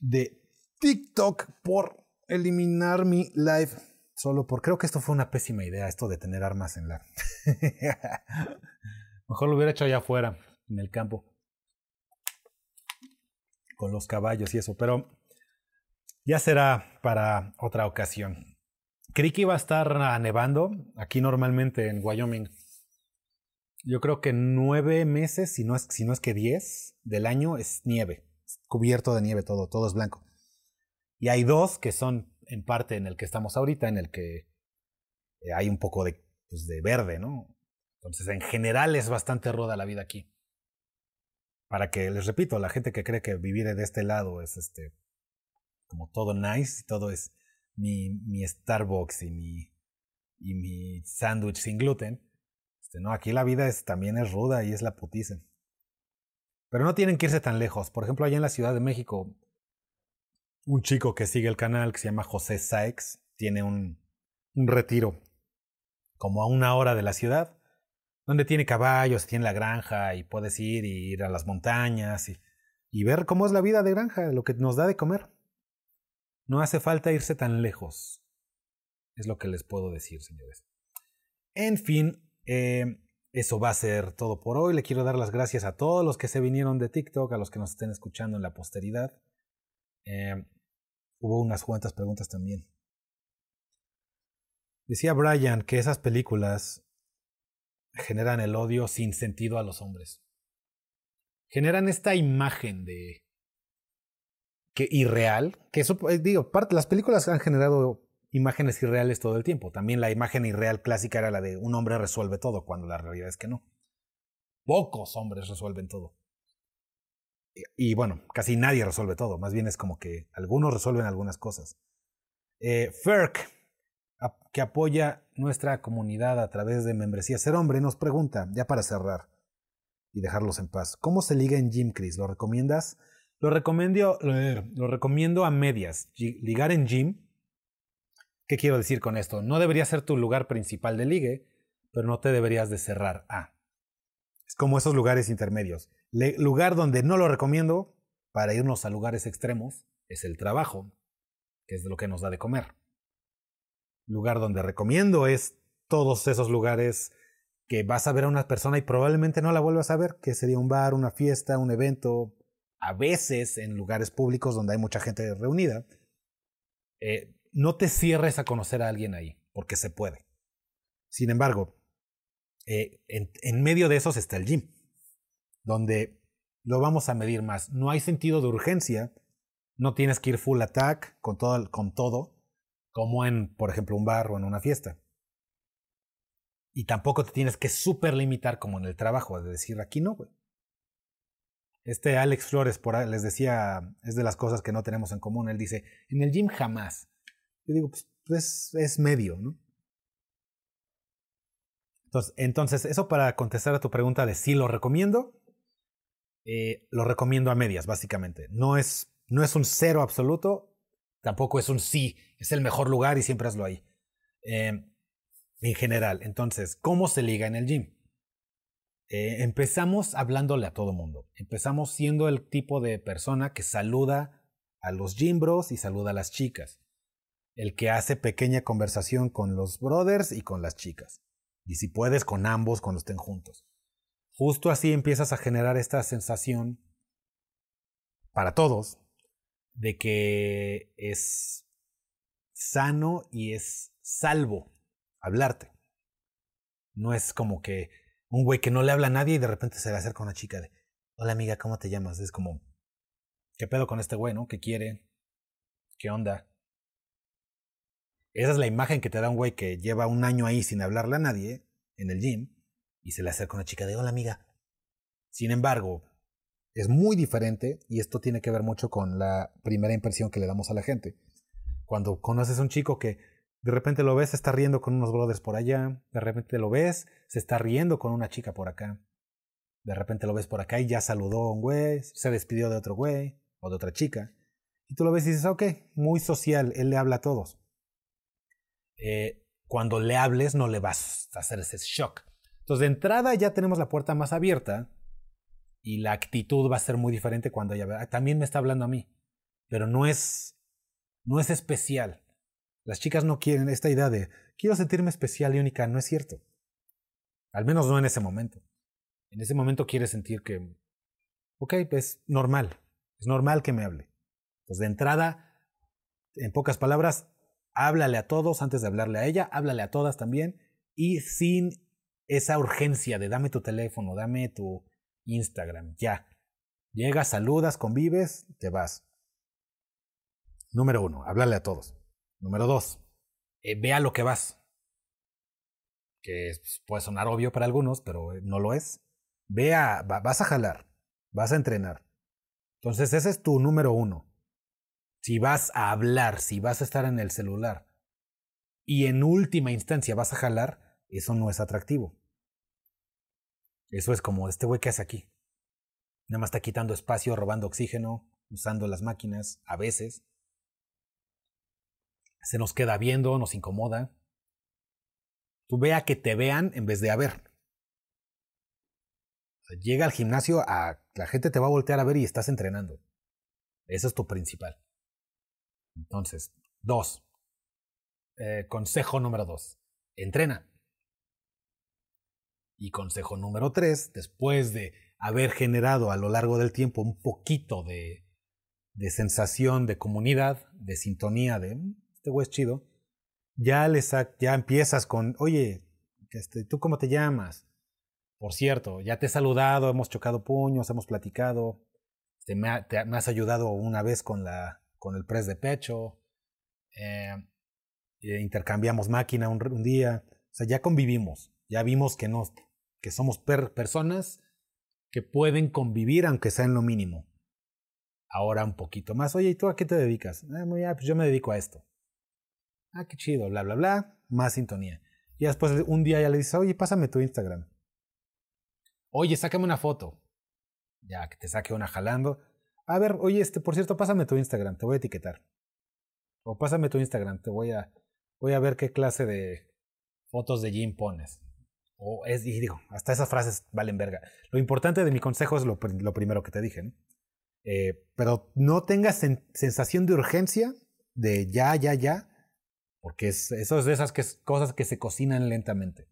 C: de TikTok por eliminar mi live. Solo por creo que esto fue una pésima idea, esto de tener armas en la. Mejor lo hubiera hecho allá afuera, en el campo. Con los caballos y eso, pero ya será para otra ocasión. Creí que iba a estar nevando aquí normalmente en Wyoming. Yo creo que nueve meses, si no es, si no es que diez del año, es nieve cubierto de nieve todo, todo es blanco. Y hay dos que son en parte en el que estamos ahorita, en el que eh, hay un poco de, pues, de verde, ¿no? Entonces, en general es bastante ruda la vida aquí. Para que, les repito, la gente que cree que vivir de este lado es este, como todo nice, todo es mi, mi Starbucks y mi, y mi sándwich sin gluten. Este, no, aquí la vida es, también es ruda y es la putiza. Pero no tienen que irse tan lejos. Por ejemplo, allá en la Ciudad de México, un chico que sigue el canal que se llama José Sykes tiene un, retiro como a una hora de la ciudad, donde tiene caballos, tiene la granja y puedes ir y ir a las montañas y, y ver cómo es la vida de granja, lo que nos da de comer. No hace falta irse tan lejos. Es lo que les puedo decir, señores. En fin, eh, eso va a ser todo por hoy. Le quiero dar las gracias a todos los que se vinieron de TikTok, a los que nos estén escuchando en la posteridad. Eh, hubo unas cuantas preguntas también. Decía Brian que esas películas generan el odio sin sentido a los hombres. Generan esta imagen de que irreal, que eso eh, digo, parte las películas han generado imágenes irreales todo el tiempo. También la imagen irreal clásica era la de un hombre resuelve todo, cuando la realidad es que no. Pocos hombres resuelven todo. Y, bueno, casi nadie resuelve todo, más bien es como que algunos resuelven algunas cosas. Eh, FERC, que apoya nuestra comunidad a través de membresía Ser Hombre, nos pregunta, ya para cerrar y dejarlos en paz, ¿cómo se liga en Gym, Chris? ¿Lo recomiendas? Lo recomiendo, lo recomiendo a medias. Ligar en Gym. ¿Qué quiero decir con esto? No debería ser tu lugar principal de ligue, pero no te deberías de cerrar a. Es como esos lugares intermedios. lugar donde no lo recomiendo para irnos a lugares extremos es el trabajo, que es lo que nos da de comer. Lugar donde recomiendo es todos esos lugares que vas a ver a una persona y probablemente no la vuelvas a ver, que sería un bar, una fiesta, un evento, a veces en lugares públicos donde hay mucha gente reunida. Eh, no te cierres a conocer a alguien ahí, porque se puede. Sin embargo, eh, en, medio de esos está el gym, donde lo vamos a medir más. No hay sentido de urgencia, no tienes que ir full attack con todo, con todo como en, por ejemplo, un bar o en una fiesta. Y tampoco te tienes que súper limitar como en el trabajo, de decir aquí no, güey. Este Alex Flores por les decía, es de las cosas que no tenemos en común. Él dice, en el gym jamás. Yo digo, pues, pues es medio, ¿no? Entonces, entonces, eso para contestar a tu pregunta de si lo recomiendo, eh, lo recomiendo a medias, básicamente. No es, no es un cero absoluto, tampoco es un sí, es el mejor lugar y siempre hazlo ahí. Eh, en general, entonces, ¿cómo se liga en el gym? Eh, empezamos hablándole a todo mundo. Empezamos siendo el tipo de persona que saluda a los gym bros y saluda a las chicas. El que hace pequeña conversación con los brothers y con las chicas y si puedes con ambos cuando estén juntos. Justo así empiezas a generar esta sensación para todos de que es sano y es salvo hablarte. No es como que un güey que no le habla a nadie y de repente se le acerca una chica de, hola amiga, ¿cómo te llamas? Es como, ¿qué pedo con este güey, no? ¿Qué quiere? ¿Qué onda? Esa es la imagen que te da un güey que lleva un año ahí sin hablarle a nadie en el gym y se le acerca una chica de hola amiga. Sin embargo, es muy diferente y esto tiene que ver mucho con la primera impresión que le damos a la gente. Cuando conoces a un chico que de repente lo ves, se está riendo con unos brothers por allá, de repente lo ves, se está riendo con una chica por acá. De repente lo ves por acá y ya saludó a un güey, se despidió de otro güey o de otra chica. Y tú lo ves y dices, ok, muy social, él le habla a todos. Eh, cuando le hables no le vas a hacer ese shock. Entonces, de entrada ya tenemos la puerta más abierta y la actitud va a ser muy diferente cuando ella también me está hablando a mí, pero no es no es especial. Las chicas no quieren esta idea de quiero sentirme especial y única, no es cierto. Al menos no en ese momento. En ese momento quiere sentir que ok, pues normal, es normal que me hable. Entonces, de entrada, en pocas palabras, háblale a todos antes de hablarle a ella, háblale a todas también y sin esa urgencia de dame tu teléfono, dame tu Instagram, ya. Llegas, saludas, convives, te vas. Número uno, háblale a todos. Número dos, eh, vea lo que vas. Que puede sonar obvio para algunos, pero no lo es. Vea, vas a jalar, vas a entrenar. Entonces ese es tu número uno si vas a hablar, si vas a estar en el celular y en última instancia vas a jalar, eso no es atractivo. Eso es como este güey que hace aquí. Nada más está quitando espacio, robando oxígeno, usando las máquinas, a veces. Se nos queda viendo, nos incomoda. Tú vea que te vean en vez de a ver. llega al gimnasio, la gente te va a voltear a ver y estás entrenando. Eso es tu principal. Entonces, dos. Eh, consejo número dos. Entrena. Y consejo número tres, después de haber generado a lo largo del tiempo un poquito de, de sensación de comunidad, de sintonía, de mm, este güey es chido, ya, les ya empiezas con, oye, este, ¿tú cómo te llamas? Por cierto, ya te he saludado, hemos chocado puños, hemos platicado, este, me, me has ayudado una vez con la con el press de pecho, eh, intercambiamos máquina un, día, o sea, ya convivimos, ya vimos que, no, que somos personas que pueden convivir aunque sea en lo mínimo. Ahora un poquito más, oye, ¿y tú a qué te dedicas? Ah, pues yo me dedico a esto. Ah, qué chido, bla, bla, bla, más sintonía. Y después un día ya le dices, oye, pásame tu Instagram. Oye, sácame una foto. Ya, que te saque una jalando. A ver, oye, este, por cierto, pásame tu Instagram, te voy a etiquetar. O pásame tu Instagram, te voy a, voy a ver qué clase de fotos de gym pones. O es, y digo, hasta esas frases valen verga. Lo importante de mi consejo es lo, primero que te dije, ¿no? Eh, pero no tengas sensación de urgencia, de ya, ya, ya, porque es, eso es de esas cosas que se cocinan lentamente.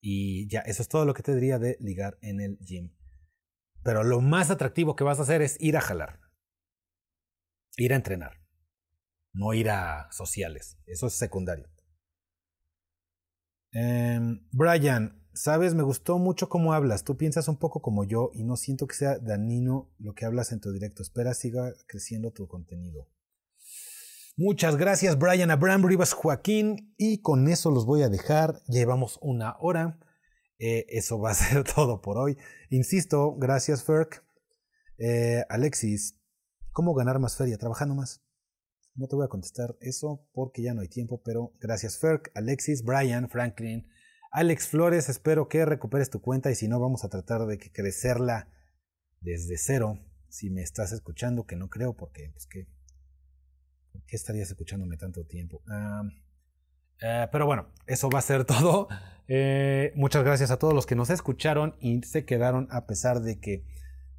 C: Y ya, eso es todo lo que te diría de ligar en el gym. Pero lo más atractivo que vas a hacer es ir a jalar. Ir a entrenar. No ir a sociales. Eso es secundario. Em, Brian, sabes, me gustó mucho cómo hablas. Tú piensas un poco como yo y no siento que sea danino lo que hablas en tu directo. Espera, siga creciendo tu contenido. Muchas gracias, Brian, Abraham Rivas Joaquín. Y con eso los voy a dejar. Llevamos una hora. Eh, eso va a ser todo por hoy. Insisto, gracias, Ferk. Eh, Alexis, ¿cómo ganar más feria? Trabajando más. No te voy a contestar eso porque ya no hay tiempo, pero gracias Ferk, Alexis, Brian, Franklin, Alex Flores, espero que recuperes tu cuenta y si no vamos a tratar de que crecerla desde cero. Si me estás escuchando, que no creo porque, pues que, ¿por qué estarías escuchándome tanto tiempo? Eh, pero bueno, eso va a ser todo. Eh, muchas gracias a todos los que nos escucharon y se quedaron a pesar de que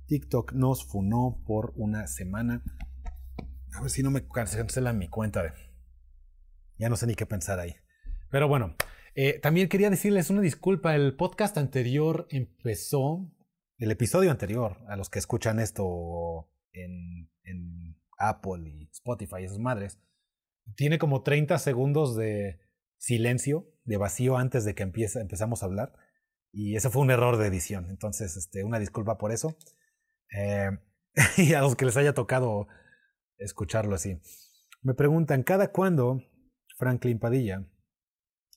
C: TikTok nos funó por una semana. A ver si no me cancelan mi cuenta. Ya no sé ni qué pensar ahí. Pero bueno, eh, también quería decirles una disculpa. El podcast anterior empezó, el episodio anterior, a los que escuchan esto en, en Apple y Spotify esas madres, tiene como 30 segundos de silencio, de vacío antes de que empiece, empezamos a hablar. Y ese fue un error de edición. Entonces, este, una disculpa por eso. Eh, y a los que les haya tocado escucharlo así. Me preguntan, ¿cada cuándo, Franklin Padilla,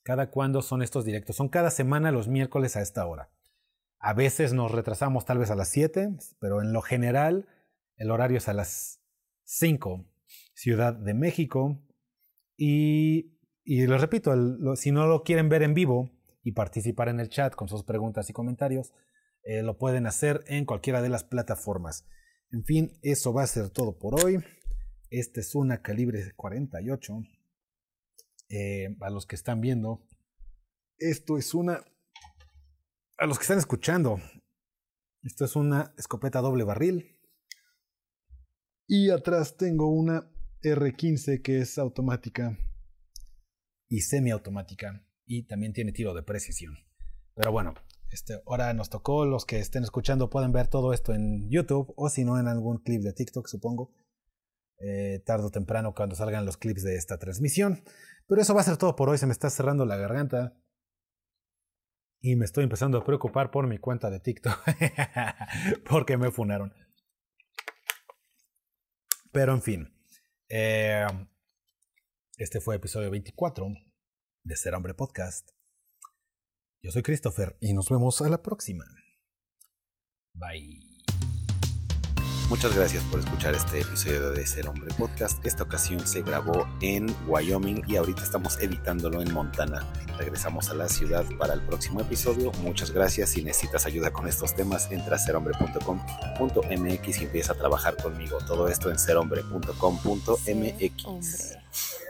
C: cada cuándo son estos directos? Son cada semana los miércoles a esta hora. A veces nos retrasamos tal vez a las 7, pero en lo general el horario es a las 5, Ciudad de México. Y, y les repito, si no lo quieren ver en vivo y participar en el chat con sus preguntas y comentarios, eh, lo pueden hacer en cualquiera de las plataformas. En fin, eso va a ser todo por hoy. Esta es una calibre 48. Eh, a los que están viendo, esto es una... A los que están escuchando, esto es una escopeta doble barril. Y atrás tengo una R15 que es automática y semiautomática. Y también tiene tiro de precisión. Pero bueno, este, ahora nos tocó. Los que estén escuchando pueden ver todo esto en YouTube o si no en algún clip de TikTok, supongo. Eh, tarde o temprano cuando salgan los clips de esta transmisión. Pero eso va a ser todo por hoy. Se me está cerrando la garganta. Y me estoy empezando a preocupar por mi cuenta de TikTok. porque me funaron. Pero en fin. Eh, este fue episodio 24 de Ser Hombre Podcast. Yo soy Christopher y nos vemos a la próxima. Bye.
A: Muchas gracias por escuchar este episodio de Ser Hombre Podcast. Esta ocasión se grabó en Wyoming y ahorita estamos editándolo en Montana. Regresamos a la ciudad para el próximo episodio. Muchas gracias. Si necesitas ayuda con estos temas, entra a serhombre.com.mx y empieza a trabajar conmigo. Todo esto en serhombre.com.mx.